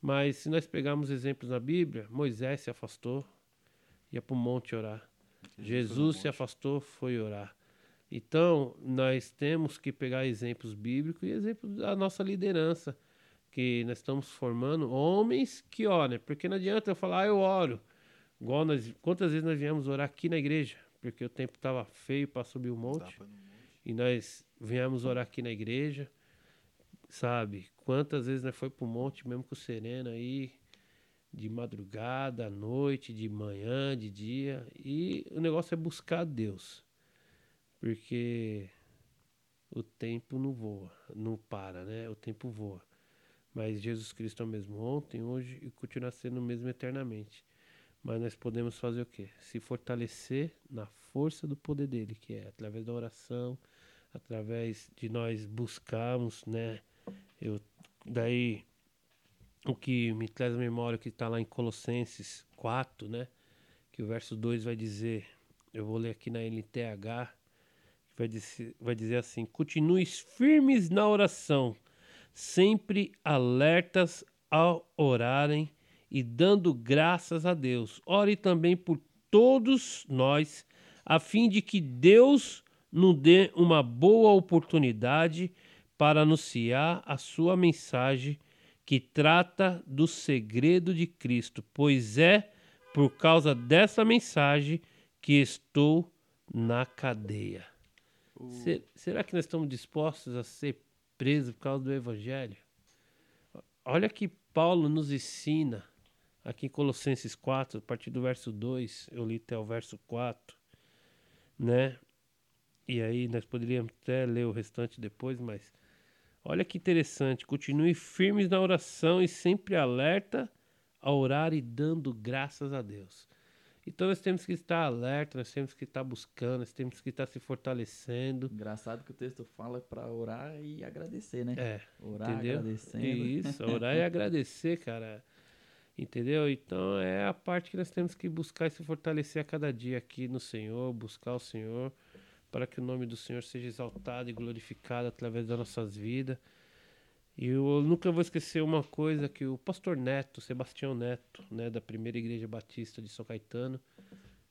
Mas se nós pegarmos exemplos na Bíblia, Moisés se afastou, ia para o monte orar. Jesus se afastou, foi orar. Então, nós temos que pegar exemplos bíblicos e exemplos da nossa liderança, que nós estamos formando homens que oram, porque não adianta eu falar, ah, eu oro. Igual nós, quantas vezes nós viemos orar aqui na igreja, porque o tempo estava feio para subir o monte, e nós viemos orar aqui na igreja, sabe? Quantas vezes nós foi pro monte, mesmo com o Serena aí, de madrugada, à noite, de manhã, de dia, e o negócio é buscar Deus. Porque o tempo não voa, não para, né? O tempo voa. Mas Jesus Cristo é o mesmo ontem, hoje e continua sendo o mesmo eternamente. Mas nós podemos fazer o quê? Se fortalecer na força do poder dele, que é através da oração, através de nós buscarmos, né? Eu, daí, o que me traz a memória que está lá em Colossenses 4, né? Que o verso 2 vai dizer, eu vou ler aqui na NTH, vai dizer, vai dizer assim: continue firmes na oração, sempre alertas ao orarem e dando graças a Deus. Ore também por todos nós, a fim de que Deus nos dê uma boa oportunidade para anunciar a sua mensagem que trata do segredo de Cristo, pois é por causa dessa mensagem que estou na cadeia. Será que nós estamos dispostos a ser presos por causa do Evangelho? Olha que Paulo nos ensina aqui em Colossenses 4, a partir do verso 2, eu li até o verso 4, né? E aí nós poderíamos até ler o restante depois, mas olha que interessante. Continue firmes na oração e sempre alerta a orar e dando graças a Deus. Então nós temos que estar alerta, nós temos que estar buscando, nós temos que estar se fortalecendo. Engraçado que o texto fala para orar e agradecer, né? É. Orar entendeu? agradecendo. Isso, orar e agradecer, cara. Entendeu? Então é a parte que nós temos que buscar e se fortalecer a cada dia aqui no Senhor, buscar o Senhor, para que o nome do Senhor seja exaltado e glorificado através das nossas vidas. E eu nunca vou esquecer uma coisa que o pastor Neto, Sebastião Neto, né, da primeira igreja batista de São Caetano,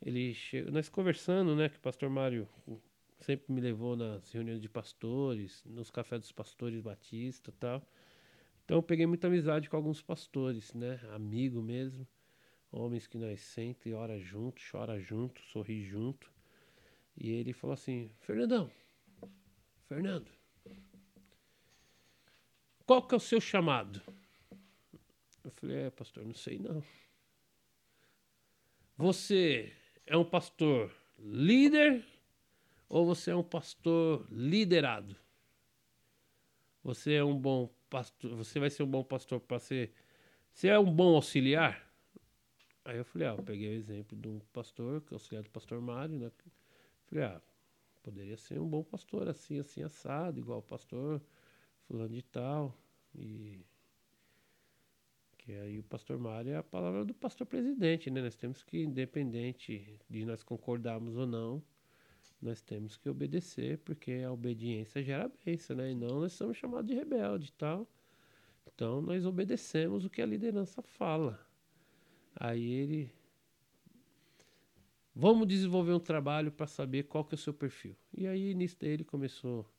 ele chegou, nós conversando, né, que o pastor Mário sempre me levou nas reuniões de pastores, nos cafés dos pastores batistas, tal. Então eu peguei muita amizade com alguns pastores, né, amigo mesmo, homens que nós sempre ora junto, chora junto, sorri junto. E ele falou assim: "Fernandão, Fernando, qual que é o seu chamado? Eu falei, é, pastor, não sei não. Você é um pastor líder ou você é um pastor liderado? Você é um bom pastor, você vai ser um bom pastor para ser. Você é um bom auxiliar? Aí eu falei, ah, eu peguei o exemplo de um pastor, que é auxiliar do pastor Mário, né? Falei, ah, poderia ser um bom pastor, assim, assim, assado, igual o pastor fulano de tal. E que aí o pastor Mário é a palavra do pastor presidente, né? Nós temos que, independente de nós concordarmos ou não, nós temos que obedecer, porque a obediência gera bênção, né? E não nós somos chamados de rebelde e tal. Então nós obedecemos o que a liderança fala. Aí ele. Vamos desenvolver um trabalho para saber qual que é o seu perfil. E aí, nisso ele começou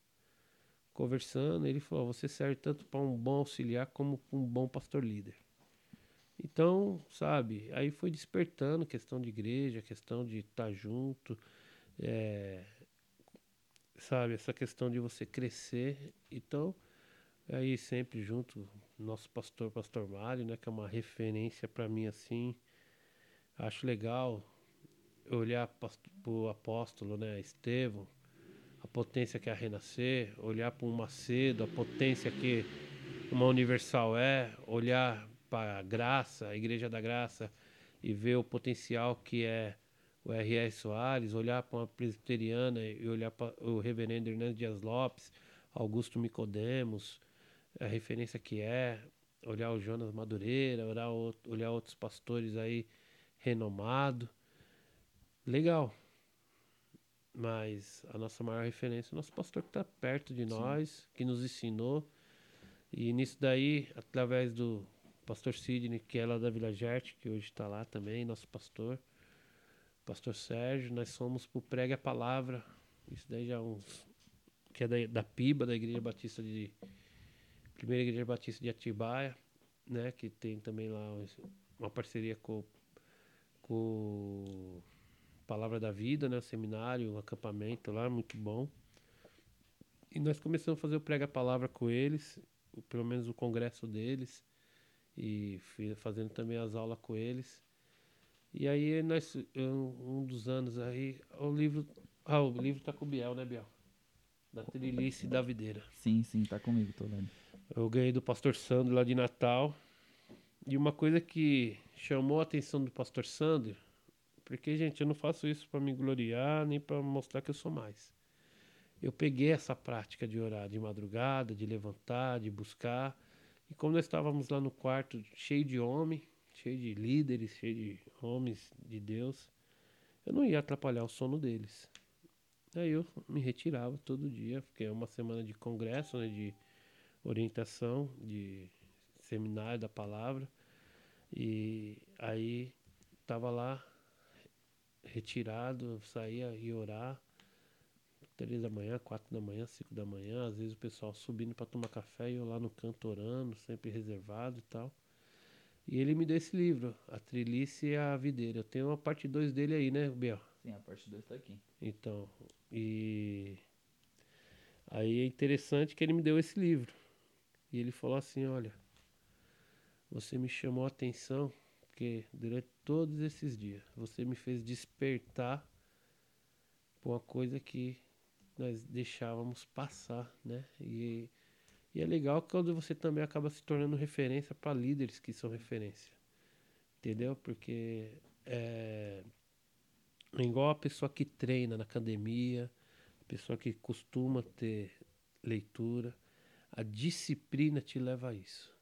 conversando, ele falou: você serve tanto para um bom auxiliar como para um bom pastor líder. Então, sabe, aí foi despertando questão de igreja, questão de estar tá junto, é, sabe, essa questão de você crescer. Então, aí sempre junto, nosso pastor, pastor Mário, né, que é uma referência para mim assim. Acho legal olhar para o apóstolo, né, Estevão, a potência que é a Renascer, olhar para um Macedo, a potência que uma Universal é, olhar para a Graça, a Igreja da Graça, e ver o potencial que é o R.R. Soares, olhar para uma presbiteriana e olhar para o reverendo Hernandes Dias Lopes, Augusto Micodemos, a referência que é, olhar o Jonas Madureira, olhar, outros pastores aí renomados. Legal. Mas a nossa maior referência é o nosso pastor que está perto de nós, Sim. que nos ensinou. E nisso daí, através do pastor Sidney, que é lá da Vila Gerte, que hoje está lá também, nosso pastor, pastor Sérgio, nós somos pro Prega a Palavra. Isso daí já é uns. que é da, da PIBA, da Igreja Batista de. Primeira Igreja Batista de Atibaia, né? Que tem também lá uma parceria com, com Palavra da Vida, né? O seminário, o acampamento lá, muito bom. E nós começamos a fazer o prega palavra com eles, pelo menos o congresso deles, e fazendo também as aulas com eles. E aí nós, um dos anos aí, o livro, ah, o livro tá com o Biel, né, Biel? Da Trilice da Videira. Sim, sim, tá comigo, tô lendo. Eu ganhei do pastor Sandro lá de Natal. E uma coisa que chamou a atenção do pastor Sandro porque, gente, eu não faço isso para me gloriar nem para mostrar que eu sou mais. Eu peguei essa prática de orar de madrugada, de levantar, de buscar. E como nós estávamos lá no quarto cheio de homem, cheio de líderes, cheio de homens de Deus, eu não ia atrapalhar o sono deles. Aí eu me retirava todo dia, porque é uma semana de congresso, né, de orientação, de seminário da palavra. E aí tava lá retirado, saía e orar. Três da manhã, quatro da manhã, cinco da manhã, às vezes o pessoal subindo para tomar café e eu lá no canto orando, sempre reservado e tal. E ele me deu esse livro, A Trelice e a Videira. Eu tenho uma parte 2 dele aí, né, Biel? Sim, a parte 2 tá aqui. Então, e aí é interessante que ele me deu esse livro. E ele falou assim, olha, você me chamou a atenção porque durante todos esses dias você me fez despertar por uma coisa que nós deixávamos passar, né? E, e é legal quando você também acaba se tornando referência para líderes que são referência, entendeu? Porque é, é igual a pessoa que treina na academia, a pessoa que costuma ter leitura, a disciplina te leva a isso.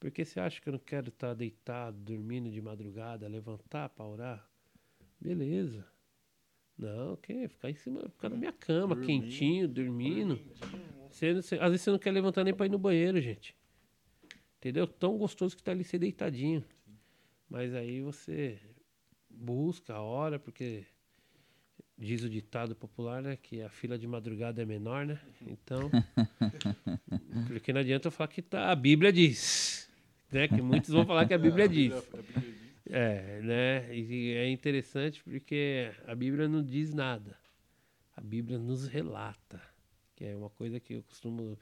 Porque você acha que eu não quero estar deitado, dormindo de madrugada, levantar para orar? Beleza. Não, quer ficar em cima, ficar na minha cama, Dormir. quentinho, dormindo. Você, você- às vezes você não quer levantar nem para ir no banheiro, gente. Entendeu? Tão gostoso que tá ali ser deitadinho. Mas aí você busca, ora, porque diz o ditado popular, né? Que a fila de madrugada é menor, né? Então. porque não adianta eu falar que tá, a Bíblia diz. Né? Que muitos vão falar que a Bíblia diz. É, né? E é interessante porque a Bíblia não diz nada. A Bíblia nos relata. Que é uma coisa que eu costumo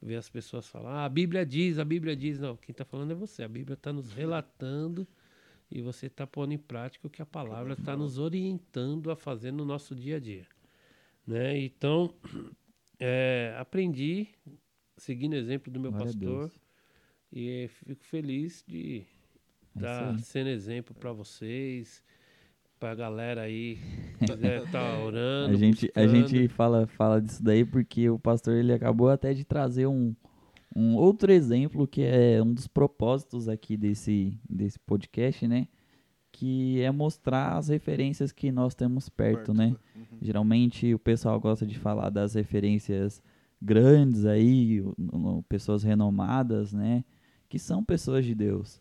ver as pessoas falar. Ah, a Bíblia diz, a Bíblia diz. Não, quem está falando é você. A Bíblia está nos relatando e você está pondo em prática o que a palavra está nos orientando a fazer no nosso dia a dia. Né? Então, é, aprendi, seguindo o exemplo do meu Glória a pastor, Deus. E fico feliz de É tá sendo exemplo para vocês, pra galera aí que quiser estar orando. A gente, a gente fala, fala disso daí porque o pastor ele acabou até de trazer um, um outro exemplo que é um dos propósitos aqui desse, desse podcast, né? Que é mostrar as referências que nós temos perto, né? Uhum. Geralmente o pessoal gosta de falar das referências grandes aí, pessoas renomadas, né? Que são pessoas de Deus.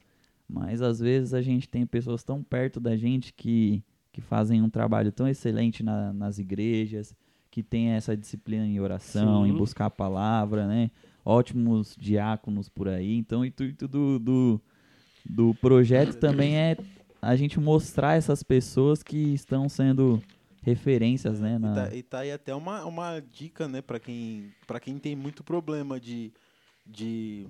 Mas às vezes a gente tem pessoas tão perto da gente que, que fazem um trabalho tão excelente na- nas igrejas, que tem essa disciplina em oração, em Sim. buscar a palavra, né? Ótimos diáconos por aí. Então o intuito do, do, do projeto também é a gente mostrar essas pessoas que estão sendo referências, né? E na- tá, e tá aí até uma, uma dica, né, pra quem, pra quem tem muito problema de. de,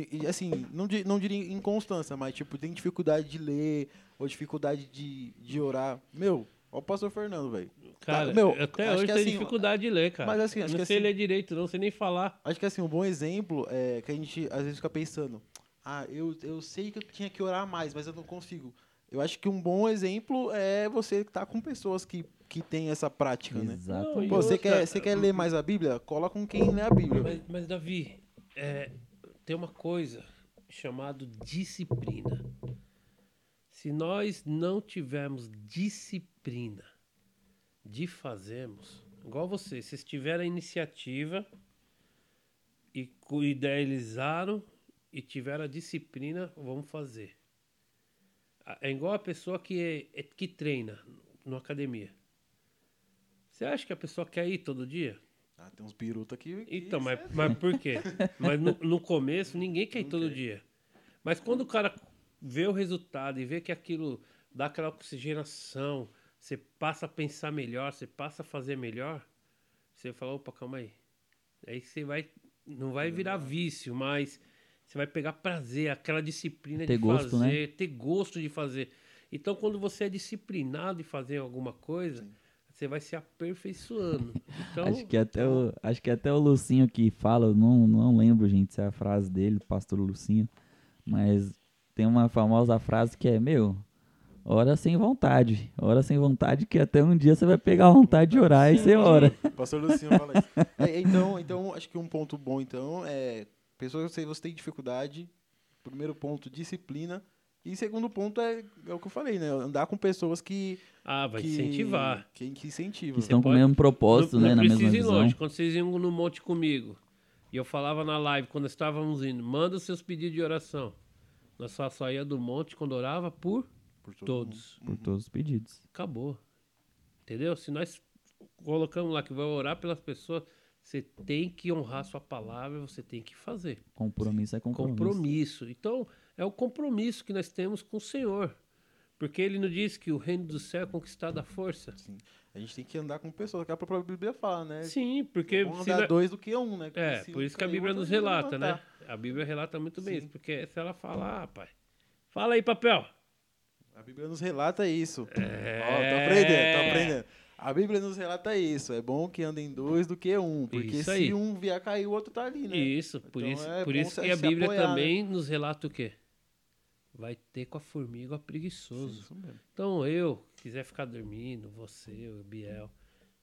de assim, não, di- não diria inconstância, mas tipo, tem dificuldade de ler, ou dificuldade de, de orar. Meu, ó o pastor Fernando, velho. Cara, Tá, meu, até acho hoje que tem assim, dificuldade de ler, cara. mas assim, acho não que sei assim- ler direito, não sei nem falar. Acho que assim, um bom exemplo é que a gente às vezes fica pensando, ah, eu, eu sei que eu tinha que orar mais, mas eu não consigo. Eu acho que um bom exemplo é você estar com pessoas que, que têm essa prática, né? Exato. Você outra- quer, você quer ler mais a Bíblia? Cola com quem lê a Bíblia. Mas, mas, Davi, é, tem uma coisa chamada disciplina. Se nós não tivermos disciplina de fazermos, igual vocês, vocês tiveram a iniciativa e idealizaram e tiveram a disciplina, vamos fazer. É igual a pessoa que, é- é- que treina na academia. Você acha que a pessoa quer ir todo dia? Ah, tem uns biruta aqui. que Então, mas, é- mas por quê? Mas no, no começo ninguém quer ir todo quer. dia. Mas quando o cara vê o resultado e vê que aquilo dá aquela oxigenação, você passa a pensar melhor, você passa a fazer melhor, você fala, opa, calma aí. Aí você vai, não vai virar vício, mas você vai pegar prazer, aquela disciplina Ter de gosto, né? fazer, ter gosto de fazer. Então, quando você é disciplinado em fazer alguma coisa, você vai se aperfeiçoando. Então, Acho que até o, acho que até o Lucinho que fala, eu não, não lembro, gente, se é a frase dele, pastor Lucinho, mas tem uma famosa frase que é, meu, ora sem vontade, ora sem vontade que até um dia você vai pegar a vontade de orar e você ora. O pastor Lucinho fala isso. É, então, então, acho que um ponto bom, então, é... Pessoas, se você tem dificuldade, primeiro ponto, disciplina. E segundo ponto é, é o que eu falei, né? Andar com pessoas que. Ah, vai que, incentivar. Que, que incentivam. Que estão com o pode- mesmo propósito, não, né? não Na mesma ir visão. longe. Quando vocês iam no monte comigo, e eu falava na live, quando estávamos indo, manda os seus pedidos de oração. Nós só saía do monte quando orava por Por todo todos. Por todos os pedidos. Acabou. Entendeu? Se nós colocamos lá que vai orar pelas pessoas, você tem que honrar sua palavra, você tem que fazer. Compromisso é compromisso. Compromisso. Então, é o compromisso que nós temos com o Senhor. Porque ele nos diz que o reino do céu é conquistado à força. Sim. A gente tem que andar com pessoas, que a própria Bíblia fala, né? Sim, porque. É se andar nós- dois do que um, né? Porque É, se por isso que a Bíblia outro nos relata, né? A Bíblia relata muito bem Sim. isso. Porque se ela falar, ah, pai. Fala aí, papel. A Bíblia nos relata isso. É. Ó, tô aprendendo, tô aprendendo. A Bíblia nos relata isso. É bom que andem dois do que um. Porque se um vier cair, o outro tá ali, né? Isso, por Então isso, é por isso se- que a se Bíblia apoiar, né? também nos relata o quê? Vai ter com a formiga Sim, preguiçoso. mesmo. Então eu, quiser ficar dormindo, você, o Biel,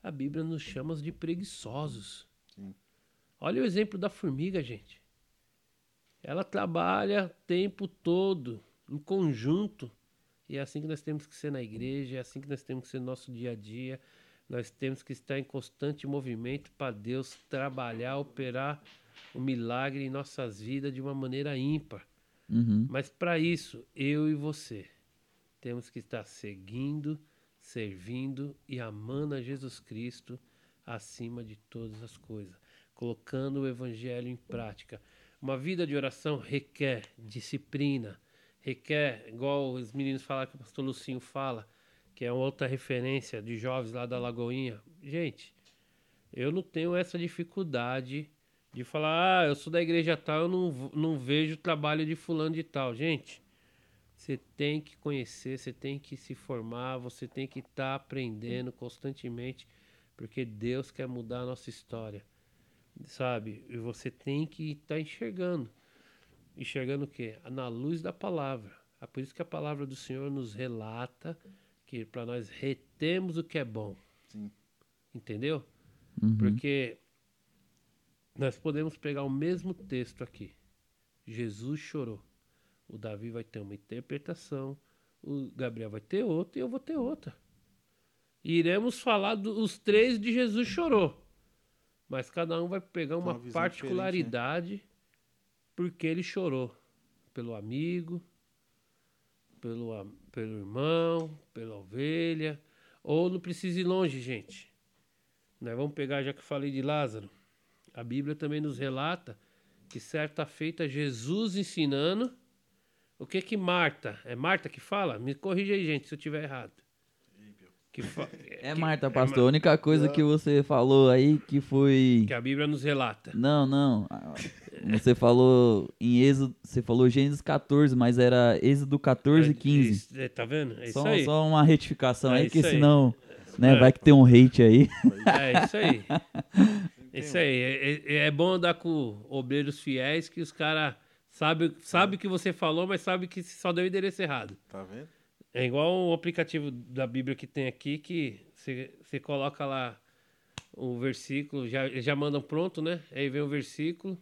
a Bíblia nos chama de preguiçosos. Sim. Olha o exemplo da formiga, gente. Ela trabalha o tempo todo, em conjunto. E é assim que nós temos que ser na igreja, é assim que nós temos que ser no nosso dia a dia. Nós temos que estar em constante movimento para Deus trabalhar, operar o milagre em nossas vidas de uma maneira ímpar. Uhum. Mas para isso, eu e você temos que estar seguindo, servindo e amando a Jesus Cristo acima de todas as coisas, colocando o evangelho em prática. Uma vida de oração requer disciplina, requer, igual os meninos falaram que o pastor Lucinho fala, que é outra referência de jovens lá da Lagoinha. Gente, eu não tenho essa dificuldade de falar, ah, eu sou da igreja tal, eu não, não vejo o trabalho de fulano de tal. Gente, você tem que conhecer, você tem que se formar, você tem que estar aprendendo constantemente, porque Deus quer mudar a nossa história, sabe? E você tem que estar enxergando. Enxergando o quê? Na luz da palavra. É por isso que a palavra do Senhor nos relata que para nós retemos o que é bom. Sim. Entendeu? Uhum. Porque nós podemos pegar o mesmo texto aqui. Jesus chorou. O Davi vai ter uma interpretação, o Gabriel vai ter outra e eu vou ter outra. E iremos falar dos três de Jesus chorou. Mas cada um vai pegar uma, uma visão particularidade porque ele chorou. Pelo amigo, pelo, pelo irmão, pela ovelha. Ou não precisa ir longe, gente. Nós vamos pegar, já que eu falei de Lázaro. A Bíblia também nos relata que certa feita Jesus ensinando. O que que Marta? É Marta que fala? Me corrija aí, gente, se eu tiver errado. Que fa- É que- Marta, é pastor. A única coisa que você falou aí que foi. Que a Bíblia nos relata. Não, não. Você falou em Êxodo. Você falou Gênesis 14, mas era Êxodo 14 e 15. Isso, é, tá vendo? É isso Só, aí. só uma retificação É aí, que aí. senão. Né, É. vai que tem um hate aí. É isso aí. isso aí. É, é- é bom andar com obreiros fiéis que os caras sabem sabe o que você falou, mas sabe que só deu o endereço errado. Tá vendo? É igual o aplicativo da Bíblia que tem aqui, que você coloca lá o versículo, já, já mandam pronto, né? Aí vem o versículo,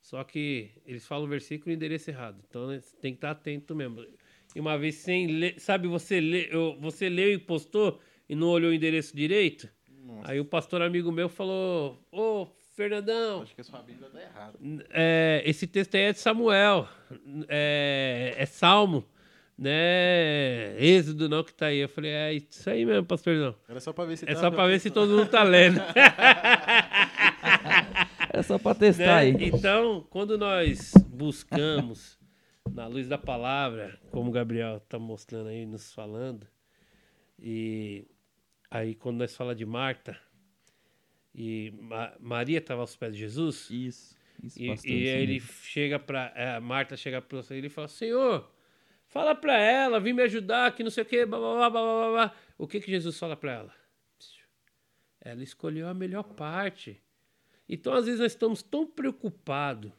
só que eles falam o versículo e o endereço errado. Então né, tem que estar atento mesmo. E uma vez sem ler, sabe, você, lê, você leu e postou e não olhou o endereço direito? Nossa. Aí o pastor amigo meu falou: Ô, Fernandão, Acho que a sua Bíblia tá errada. é, esse texto aí é de Samuel, é, é Salmo, né? Êxodo não que tá aí. Eu falei, é isso aí mesmo, pastorzão. Era só pra ver se É tava só pra ver se todo mundo tá lendo. É só pra testar né? aí. Então, quando nós buscamos na luz da palavra, como o Gabriel tá mostrando aí, nos falando, e aí quando nós fala de Marta, e Ma- Maria estava aos pés de Jesus, Isso. Isso, E, pastor. e aí ele chega pra. é, Marta chega pra ele e fala: Senhor, fala pra ela, vim me ajudar, que não sei o quê. Blá, blá, blá, blá, blá, blá." O que, que Jesus fala pra ela? Ela escolheu a melhor parte. Então, às vezes, nós estamos tão preocupados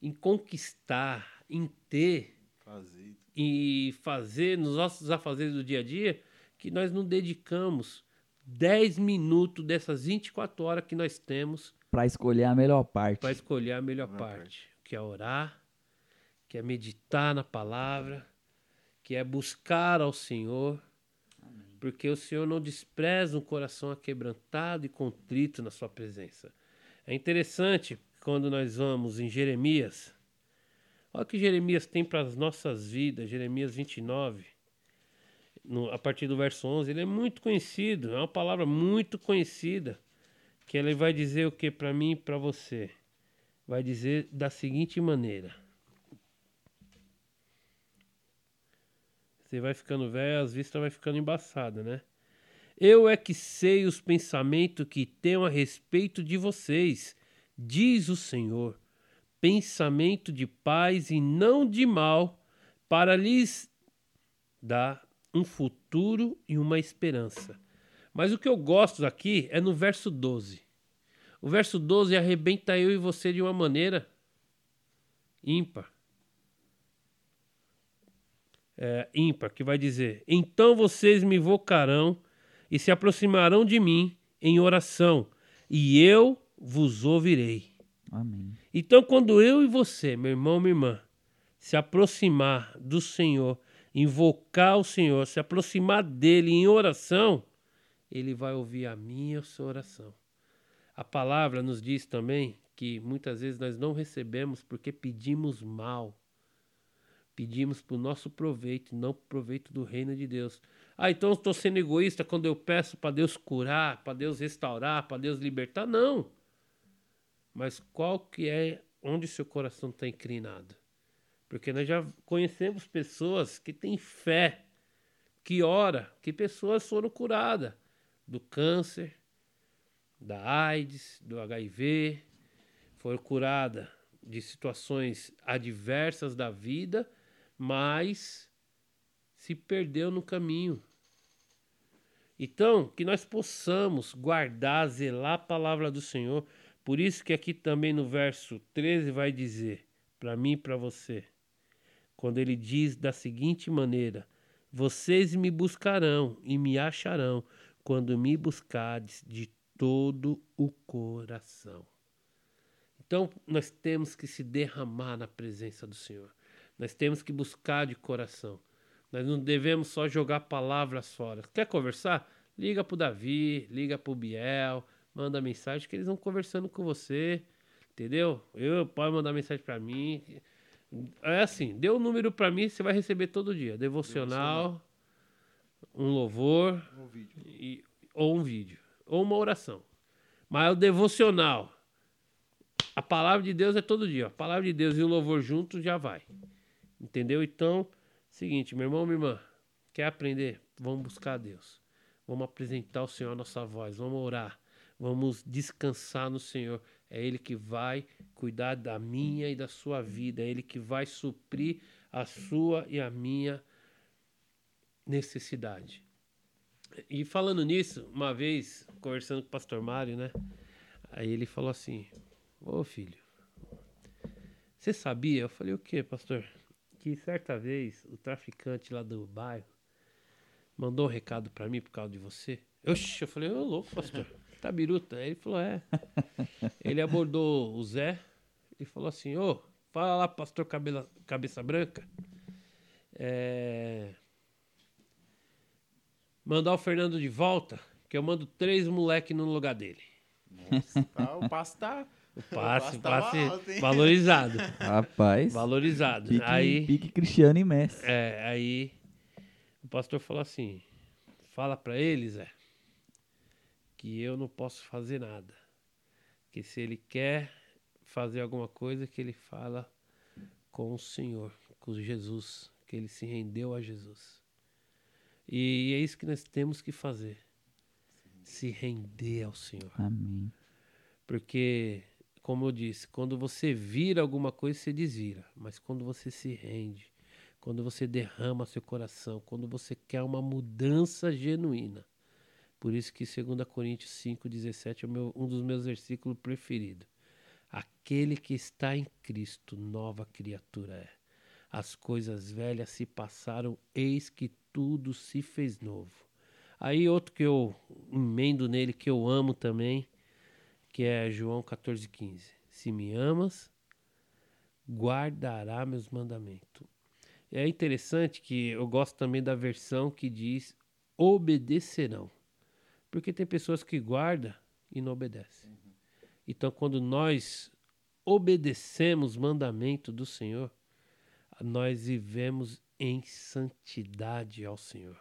em conquistar, em ter Fazer. e fazer nos nossos afazeres do dia a dia, que nós não dedicamos 10 minutos dessas 24 horas que nós temos Pra escolher a melhor parte. para escolher a melhor Melhor parte, que é orar, que é meditar na palavra, que é buscar ao Senhor, porque o Senhor não despreza um coração aquebrantado e contrito na sua presença. É interessante quando nós vamos em Jeremias, olha o que Jeremias tem para as nossas vidas, Jeremias 29, no, a partir do verso 11, ele é muito conhecido, é uma palavra muito conhecida, que ele vai dizer o que para mim e para você? Vai dizer da seguinte maneira: Você vai ficando velho, as vistas vai ficando embaçada, né? Eu é que sei os pensamentos que tenho a respeito de vocês, diz o Senhor. Pensamento de paz e não de mal, para lhes dar um futuro e uma esperança. Mas o que eu gosto aqui é no verso 12. O verso 12 arrebenta eu e você de uma maneira ímpar. É, ímpar, que vai dizer: Então vocês me invocarão e se aproximarão de mim em oração, e eu vos ouvirei. Amém. Então, quando eu e você, meu irmão, minha irmã, se aproximar do Senhor, invocar o Senhor, se aproximar dele em oração, ele vai ouvir a minha oração. A palavra nos diz também que muitas vezes nós não recebemos porque pedimos mal. Pedimos para o nosso proveito, não para o proveito do reino de Deus. Ah, então estou sendo egoísta quando eu peço para Deus curar, para Deus restaurar, para Deus libertar? Não. Mas qual que é onde seu coração está inclinado? Porque nós já conhecemos pessoas que têm fé, que ora, que pessoas foram curadas do câncer, da AIDS, do HIV, foram curadas de situações adversas da vida, mas se perdeu no caminho. Então, que nós possamos guardar, zelar a palavra do Senhor. Por isso que aqui também no verso 13 vai dizer, para mim e para você, quando ele diz da seguinte maneira: Vocês me buscarão e me acharão quando me buscardes de todo o coração. Então, nós temos que se derramar na presença do Senhor. Nós temos que buscar de coração. Nós não devemos só jogar palavras fora. Quer conversar? Liga para o Davi, liga para o Biel, manda mensagem que eles vão conversando com você. Entendeu? Eu pode mandar mensagem para mim. É assim, dê o um número para mim, você vai receber todo dia. Devocional, um louvor um e, ou um vídeo ou uma oração. Mas o devocional, a palavra de Deus é todo dia. A palavra de Deus e o louvor juntos já vai. Entendeu? Então, seguinte, meu irmão, minha irmã, quer aprender? Vamos buscar a Deus. Vamos apresentar ao Senhor a nossa voz. Vamos orar. Vamos descansar no Senhor. É Ele que vai cuidar da minha e da sua vida. É Ele que vai suprir a sua e a minha necessidade. E falando nisso, uma vez, conversando com o pastor Mário, né? Aí ele falou assim: Ô filho, você sabia? Eu falei: O que, pastor? Que certa vez o traficante lá do bairro mandou um recado para mim por causa de você. Oxi, eu falei: Ô louco, pastor, tá biruta? Aí ele falou: É. Ele abordou o Zé e falou assim: Ô, fala lá, pastor cabela, Cabeça Branca. É mandar o Fernando de volta, que eu mando três moleque no lugar dele. Nossa, tá, o passe tá. O passe, o passe, passe valorizado. Rapaz. Valorizado. Pique, aí, pique Cristiano e Messi. É, aí o pastor falou assim: fala para eles, Zé, que eu não posso fazer nada. Que se ele quer fazer alguma coisa, que ele fala com o Senhor, com Jesus, que ele se rendeu a Jesus. E é isso que nós temos que fazer. Se render ao Senhor. Amém. Porque, como eu disse, quando você vira alguma coisa, você desvira. Mas quando você se rende, quando você derrama seu coração, quando você quer uma mudança genuína. Por isso que 2 Coríntios 5,17 é meu, um dos meus versículos preferidos. Aquele que está em Cristo, nova criatura é. As coisas velhas se passaram, eis que tudo se fez novo. Aí outro que eu emendo nele, que eu amo também, que é João 14,15. Se me amas, guardará meus mandamentos. É interessante que eu gosto também da versão que diz obedecerão. Porque tem pessoas que guardam e não obedecem. Então, quando nós obedecemos mandamento do Senhor, nós vivemos em santidade ao Senhor.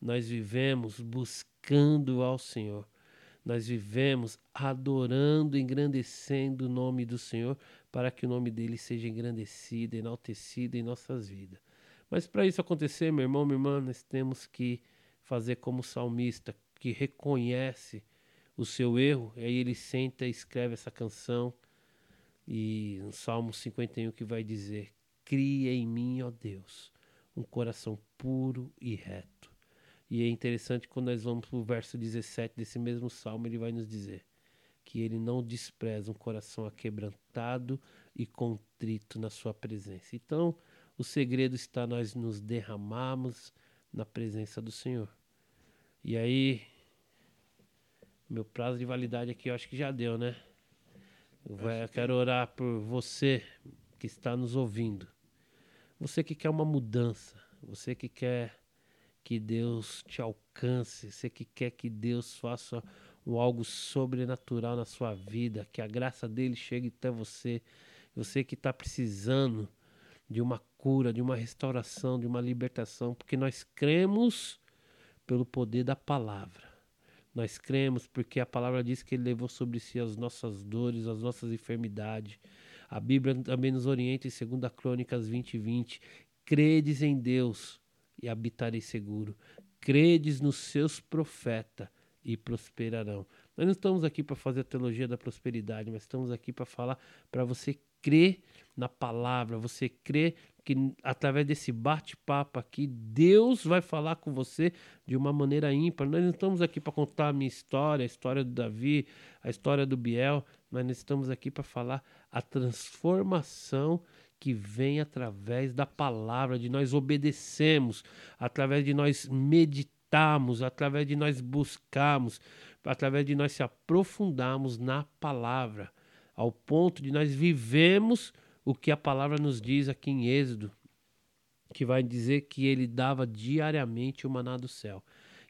Nós vivemos buscando ao Senhor. Nós vivemos adorando, engrandecendo o nome do Senhor, para que o nome dele seja engrandecido, enaltecido em nossas vidas. Mas para isso acontecer, meu irmão, minha irmã, nós temos que fazer como o salmista, que reconhece o seu erro, e aí ele senta e escreve essa canção, e no Salmo 51 que vai dizer: Cria em mim, ó Deus, um coração puro e reto. E é interessante quando nós vamos para o verso 17 desse mesmo salmo, ele vai nos dizer que ele não despreza um coração aquebrantado e contrito na sua presença. Então, o segredo está nós nos derramarmos na presença do Senhor. E aí, meu prazo de validade aqui eu acho que já deu, né? Eu, eu quero orar por você que está nos ouvindo. Você que quer uma mudança, você que quer que Deus te alcance, você que quer que Deus faça um algo sobrenatural na sua vida, que a graça dele chegue até você, você que está precisando de uma cura, de uma restauração, de uma libertação, porque nós cremos pelo poder da palavra. Nós cremos porque a palavra diz que ele levou sobre si as nossas dores, as nossas enfermidades. A Bíblia também nos orienta em 2 Crônicas 20, 20. Credes em Deus e habitarei seguro. Credes nos seus profetas e prosperarão. Nós não estamos aqui para fazer a teologia da prosperidade, mas estamos aqui para falar para você crer na palavra, você crer que através desse bate-papo aqui, Deus vai falar com você de uma maneira ímpar. Nós não estamos aqui para contar a minha história, a história do Davi, a história do Biel, mas nós estamos aqui para falar a transformação que vem através da palavra, de nós obedecemos, através de nós meditarmos, através de nós buscarmos, através de nós se aprofundarmos na palavra, ao ponto de nós vivemos o que a palavra nos diz aqui em Êxodo, que vai dizer que ele dava diariamente o maná do céu.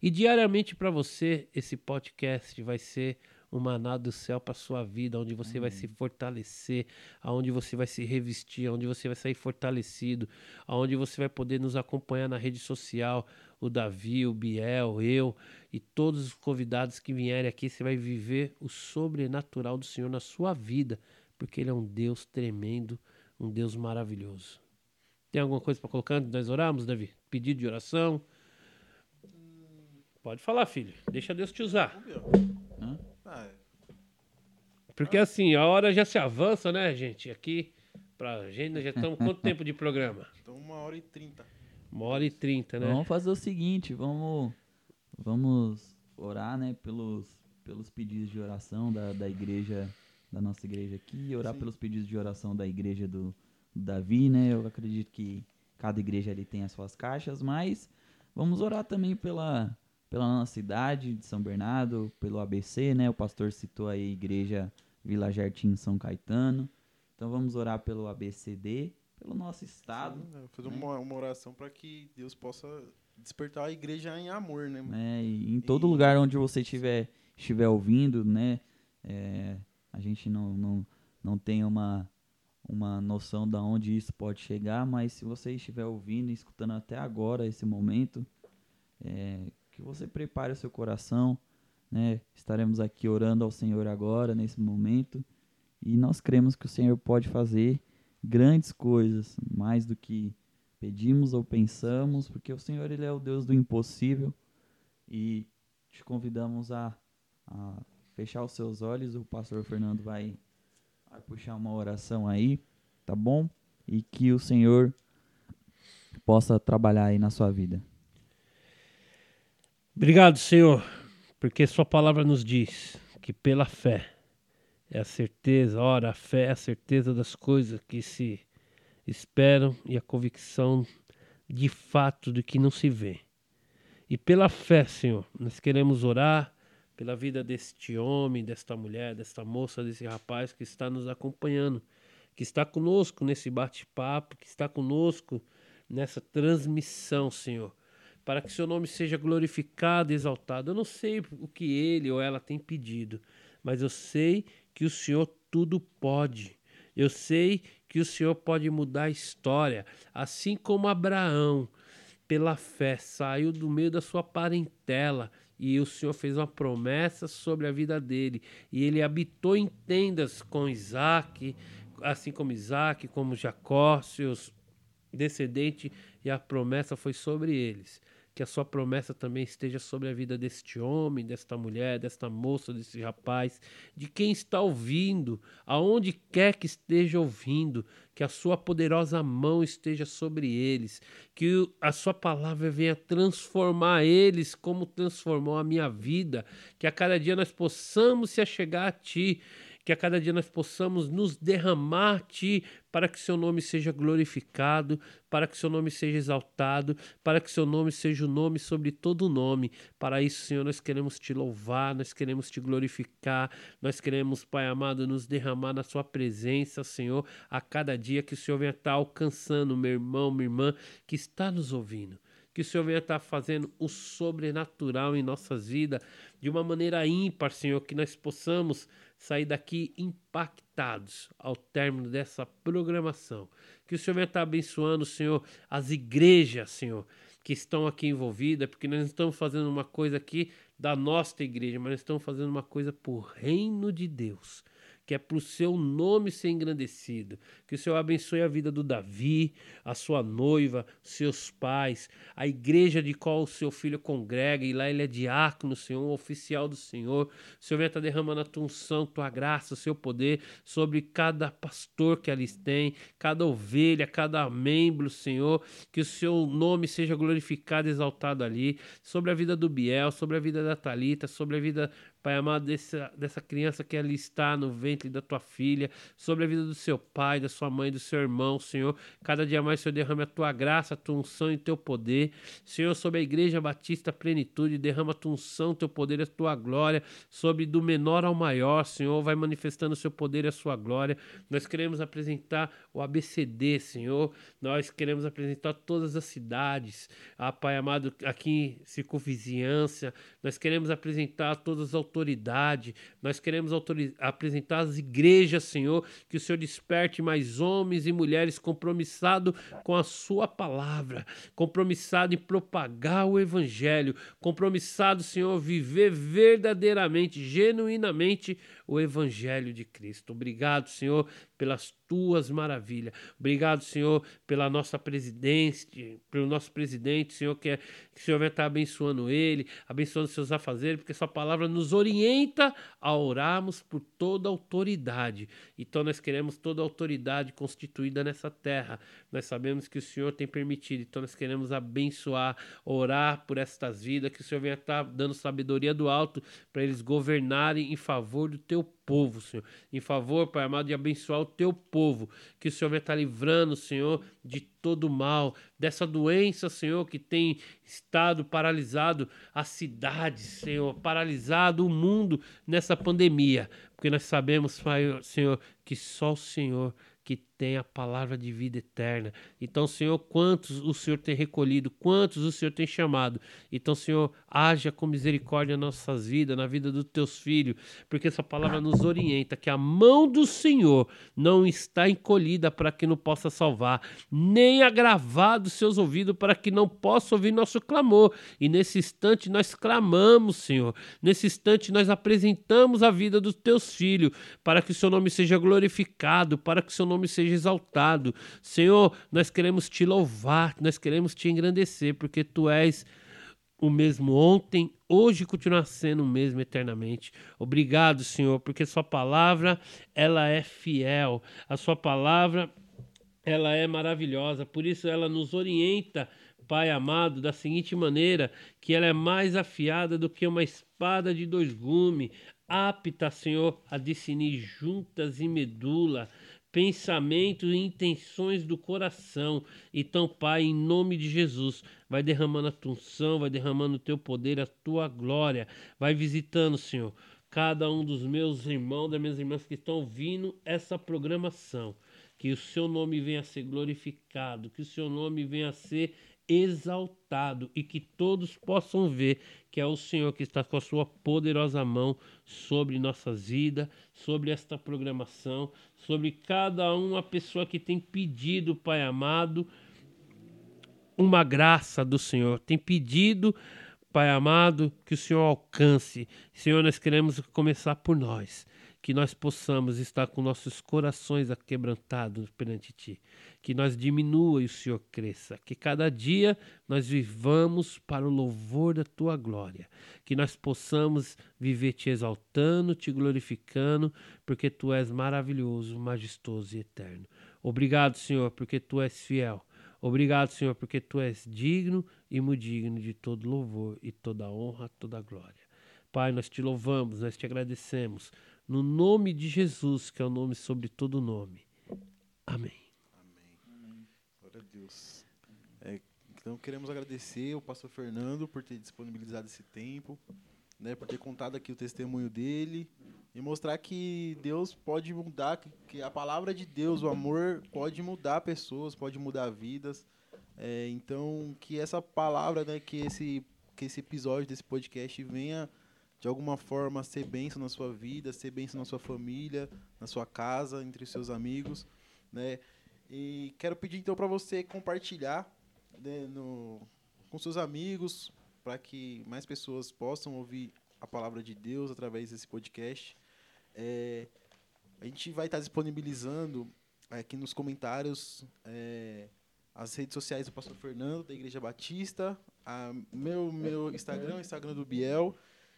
E diariamente para você, esse podcast vai ser o maná do céu para sua vida, onde você vai se fortalecer, aonde você vai se revestir, onde você vai sair fortalecido, aonde você vai poder nos acompanhar na rede social, o Davi, o Biel, eu e todos os convidados que vierem aqui, você vai viver o sobrenatural do Senhor na sua vida porque ele é um Deus tremendo, um Deus maravilhoso. Tem alguma coisa para colocar antes de nós orarmos, Davi? Pedido de oração? Pode falar, filho. Deixa Deus te usar. É. Porque assim, a hora já se avança, né, gente? Aqui, pra gente, já estamos quanto tempo de programa? Então, uma hora e trinta. Uma hora e trinta, né? Vamos fazer o seguinte, vamos, vamos orar, né, pelos, pelos pedidos de oração da, da igreja da nossa igreja aqui, orar Sim. pelos pedidos de oração da igreja do, do Davi, né? Eu acredito que cada igreja ali tem as suas caixas, mas vamos orar também pela, pela nossa cidade de São Bernardo, pelo ABC, né? O pastor citou aí a igreja Vila Jardim São Caetano. Então vamos orar pelo ABCD, pelo nosso estado. Sim, né? fazer né? uma, uma oração para que Deus possa despertar a igreja em amor, né? É, e em todo e... lugar onde você estiver, estiver ouvindo, né? É, a gente não, não, não tem uma, uma noção de onde isso pode chegar, mas se você estiver ouvindo e escutando até agora esse momento, é, que você prepare o seu coração, né? Estaremos aqui orando ao Senhor agora, nesse momento, e nós cremos que o Senhor pode fazer grandes coisas, mais do que pedimos ou pensamos, porque o Senhor ele é o Deus do impossível, e te convidamos a, a fechar os seus olhos, o pastor Fernando vai, vai puxar uma oração aí, tá bom? E que o Senhor possa trabalhar aí na sua vida. Obrigado, Senhor, porque Sua palavra nos diz que pela fé é a certeza, ora, a fé é a certeza das coisas que se esperam e a convicção de fato do que não se vê. E pela fé, Senhor, nós queremos orar pela vida deste homem, desta mulher, desta moça, desse rapaz que está nos acompanhando, que está conosco nesse bate-papo, que está conosco nessa transmissão, Senhor, para que seu nome seja glorificado e exaltado. Eu não sei o que ele ou ela tem pedido, mas eu sei que o Senhor tudo pode. Eu sei que o Senhor pode mudar a história, assim como Abraão, pela fé, saiu do meio da sua parentela e o Senhor fez uma promessa sobre a vida dele. E ele habitou em tendas com Isaac, assim como Isaac, como Jacó, seus descendentes, e a promessa foi sobre eles que a sua promessa também esteja sobre a vida deste homem, desta mulher, desta moça, desse rapaz, de quem está ouvindo, aonde quer que esteja ouvindo, que a sua poderosa mão esteja sobre eles, que a sua palavra venha transformar eles como transformou a minha vida, que a cada dia nós possamos se achegar a ti que a cada dia nós possamos nos derramar a Ti para que Seu nome seja glorificado, para que Seu nome seja exaltado, para que Seu nome seja o nome sobre todo nome. Para isso, Senhor, nós queremos Te louvar, nós queremos Te glorificar, nós queremos, Pai amado, nos derramar na Sua presença, Senhor, a cada dia que o Senhor venha estar alcançando, meu irmão, minha irmã, que está nos ouvindo que o Senhor venha estar fazendo o sobrenatural em nossas vidas de uma maneira ímpar, Senhor, que nós possamos sair daqui impactados ao término dessa programação. Que o Senhor venha estar abençoando, Senhor, as igrejas, Senhor, que estão aqui envolvidas, porque nós estamos fazendo uma coisa aqui da nossa igreja, mas nós estamos fazendo uma coisa por reino de Deus que é para o seu nome ser engrandecido. Que o Senhor abençoe a vida do Davi, a sua noiva, seus pais, a igreja de qual o seu filho congrega, e lá ele é diácono, Senhor, um oficial do Senhor. O Senhor venha estar derramando a tua unção, tua graça, o seu poder sobre cada pastor que ali tem, cada ovelha, cada membro, Senhor. Que o seu nome seja glorificado, exaltado ali, sobre a vida do Biel, sobre a vida da Talita, sobre a vida Pai amado, dessa, dessa criança que ali está no ventre da tua filha, sobre a vida do seu pai, da sua mãe, do seu irmão, Senhor. Cada dia mais, Senhor, derrame a tua graça, a tua unção e teu poder. Senhor, sobre a Igreja Batista Plenitude, derrama a tua unção, teu poder e a tua glória. Sobre do menor ao maior, Senhor, vai manifestando o seu poder e a sua glória. Nós queremos apresentar o ABCD, Senhor. Nós queremos apresentar todas as cidades, ah, Pai amado, aqui circunvizinhança. Nós queremos apresentar todas as autoridade. Nós queremos apresentar às igrejas, Senhor, que o Senhor desperte mais homens e mulheres compromissados com a Sua palavra, compromissado em propagar o Evangelho, compromissado, Senhor, viver verdadeiramente, genuinamente o Evangelho de Cristo. Obrigado, Senhor, pelas tuas maravilhas. Obrigado, Senhor, pela nossa presidente, pelo nosso presidente, Senhor, que, é, que o Senhor vai estar abençoando ele, abençoando seus afazeres, porque sua palavra nos orienta a orarmos por toda autoridade. Então nós queremos toda autoridade constituída nessa terra. Nós sabemos que o Senhor tem permitido, então nós queremos abençoar, orar por estas vidas, que o Senhor venha estar dando sabedoria do alto para eles governarem em favor do teu povo, Senhor. Em favor, Pai amado, de abençoar o teu povo. Que o Senhor vai estar livrando, Senhor, de todo mal, dessa doença, Senhor, que tem estado paralisado a cidade, Senhor, paralisado o mundo nessa pandemia. Porque nós sabemos, Pai, Senhor, que só o Senhor que tem a palavra de vida eterna. Então, Senhor, quantos o Senhor tem recolhido, quantos o Senhor tem chamado. Então, Senhor, haja com misericórdia nas nossas vidas, na vida dos teus filhos, porque essa palavra nos orienta que a mão do Senhor não está encolhida para que não possa salvar, nem agravado seus ouvidos para que não possa ouvir nosso clamor. E nesse instante nós clamamos, Senhor. Nesse instante nós apresentamos a vida dos teus filhos, para que o seu nome seja glorificado, para que o seu nome seja seja exaltado. Senhor, nós queremos te louvar, nós queremos te engrandecer, porque tu és o mesmo ontem, hoje continua sendo o mesmo eternamente. Obrigado, Senhor, porque sua palavra, ela é fiel. A sua palavra, ela é maravilhosa. Por isso ela nos orienta, Pai amado, da seguinte maneira, que ela é mais afiada do que uma espada de dois gumes, apta, Senhor, a discernir juntas e medula, pensamentos e intenções do coração. Então, Pai, em nome de Jesus, vai derramando a tua unção, vai derramando o teu poder, a tua glória. Vai visitando, Senhor, cada um dos meus irmãos, das minhas irmãs que estão ouvindo essa programação que o seu nome venha a ser glorificado, que o seu nome venha a ser exaltado e que todos possam ver que é o Senhor que está com a sua poderosa mão sobre nossas vidas, sobre esta programação, sobre cada uma pessoa que tem pedido, Pai amado, uma graça do Senhor, tem pedido, Pai amado, que o Senhor alcance. Senhor, nós queremos começar por nós que nós possamos estar com nossos corações aquebrantados perante Ti, que nós diminua e o Senhor cresça, que cada dia nós vivamos para o louvor da Tua glória, que nós possamos viver Te exaltando, Te glorificando, porque Tu és maravilhoso, majestoso e eterno. Obrigado, Senhor, porque Tu és fiel. Obrigado, Senhor, porque Tu és digno e muito digno de todo louvor e toda honra, toda glória. Pai, nós te louvamos, nós te agradecemos no nome de Jesus, que é o nome sobre todo nome. Amém. Amém. Glória a Deus. É, então queremos agradecer ao pastor Fernando por ter disponibilizado esse tempo, né, por ter contado aqui o testemunho dele e mostrar que Deus pode mudar, que, a palavra de Deus, o amor, pode mudar pessoas, pode mudar vidas. É, então que essa palavra, né, que esse que esse episódio desse podcast venha de alguma forma ser bênção na sua vida, ser bênção na sua família, na sua casa, entre os seus amigos, né? E quero pedir então para você compartilhar né, no, com seus amigos, para que mais pessoas possam ouvir a palavra de Deus através desse podcast. É, a gente vai estar disponibilizando aqui nos comentários é, as redes sociais do Pastor Fernando, da Igreja Batista, a, meu, meu Instagram, o Instagram do Biel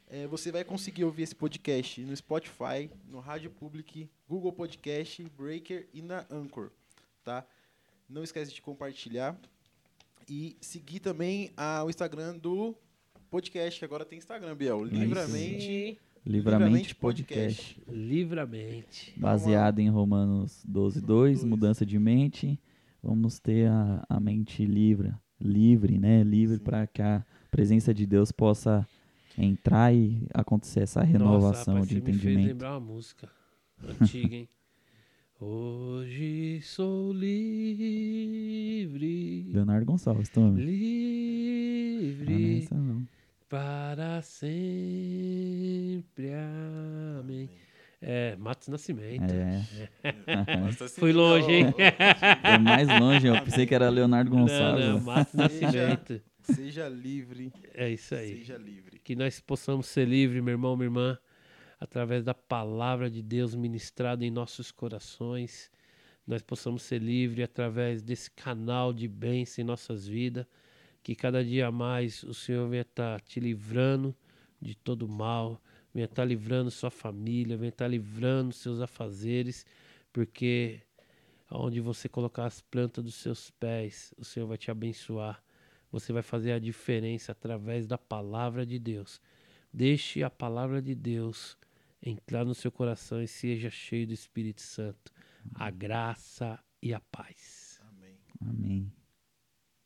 é, você vai conseguir ouvir esse podcast no Spotify, no Rádio Public, Google Podcast, Breaker e na Anchor, tá? Não esquece de compartilhar e seguir também a, o Instagram do podcast, que agora tem Instagram, Biel. Livremente. Livremente Podcast. Livremente. Baseado em Romanos 12, 2, mudança de mente. Vamos ter a, a mente livre, livre, né? Livre para que a presença de Deus possa entrar e acontecer essa renovação Nossa, rapaz, de você entendimento. Me fez lembrar uma música antiga, hein? Hoje sou livre. Leonardo Gonçalves, tome. Livre. Ah, não é não. Para sempre. Amém. É, Matos Nascimento. É. Fui longe, hein? Foi mais longe, eu pensei que era Leonardo Gonçalves. Não, não, Matos Nascimento. Seja livre. É isso aí. Seja livre. Que nós possamos ser livres, meu irmão, minha irmã, através da palavra de Deus ministrada em nossos corações. Nós possamos ser livres através desse canal de bênção em nossas vidas. Que cada dia mais o Senhor venha estar te livrando de todo mal, venha estar livrando sua família, venha estar livrando seus afazeres, porque onde você colocar as plantas dos seus pés, o Senhor vai te abençoar você vai fazer a diferença através da palavra de Deus. Deixe a palavra de Deus entrar no seu coração e seja cheio do Espírito Santo. A graça e a paz. Amém. Amém.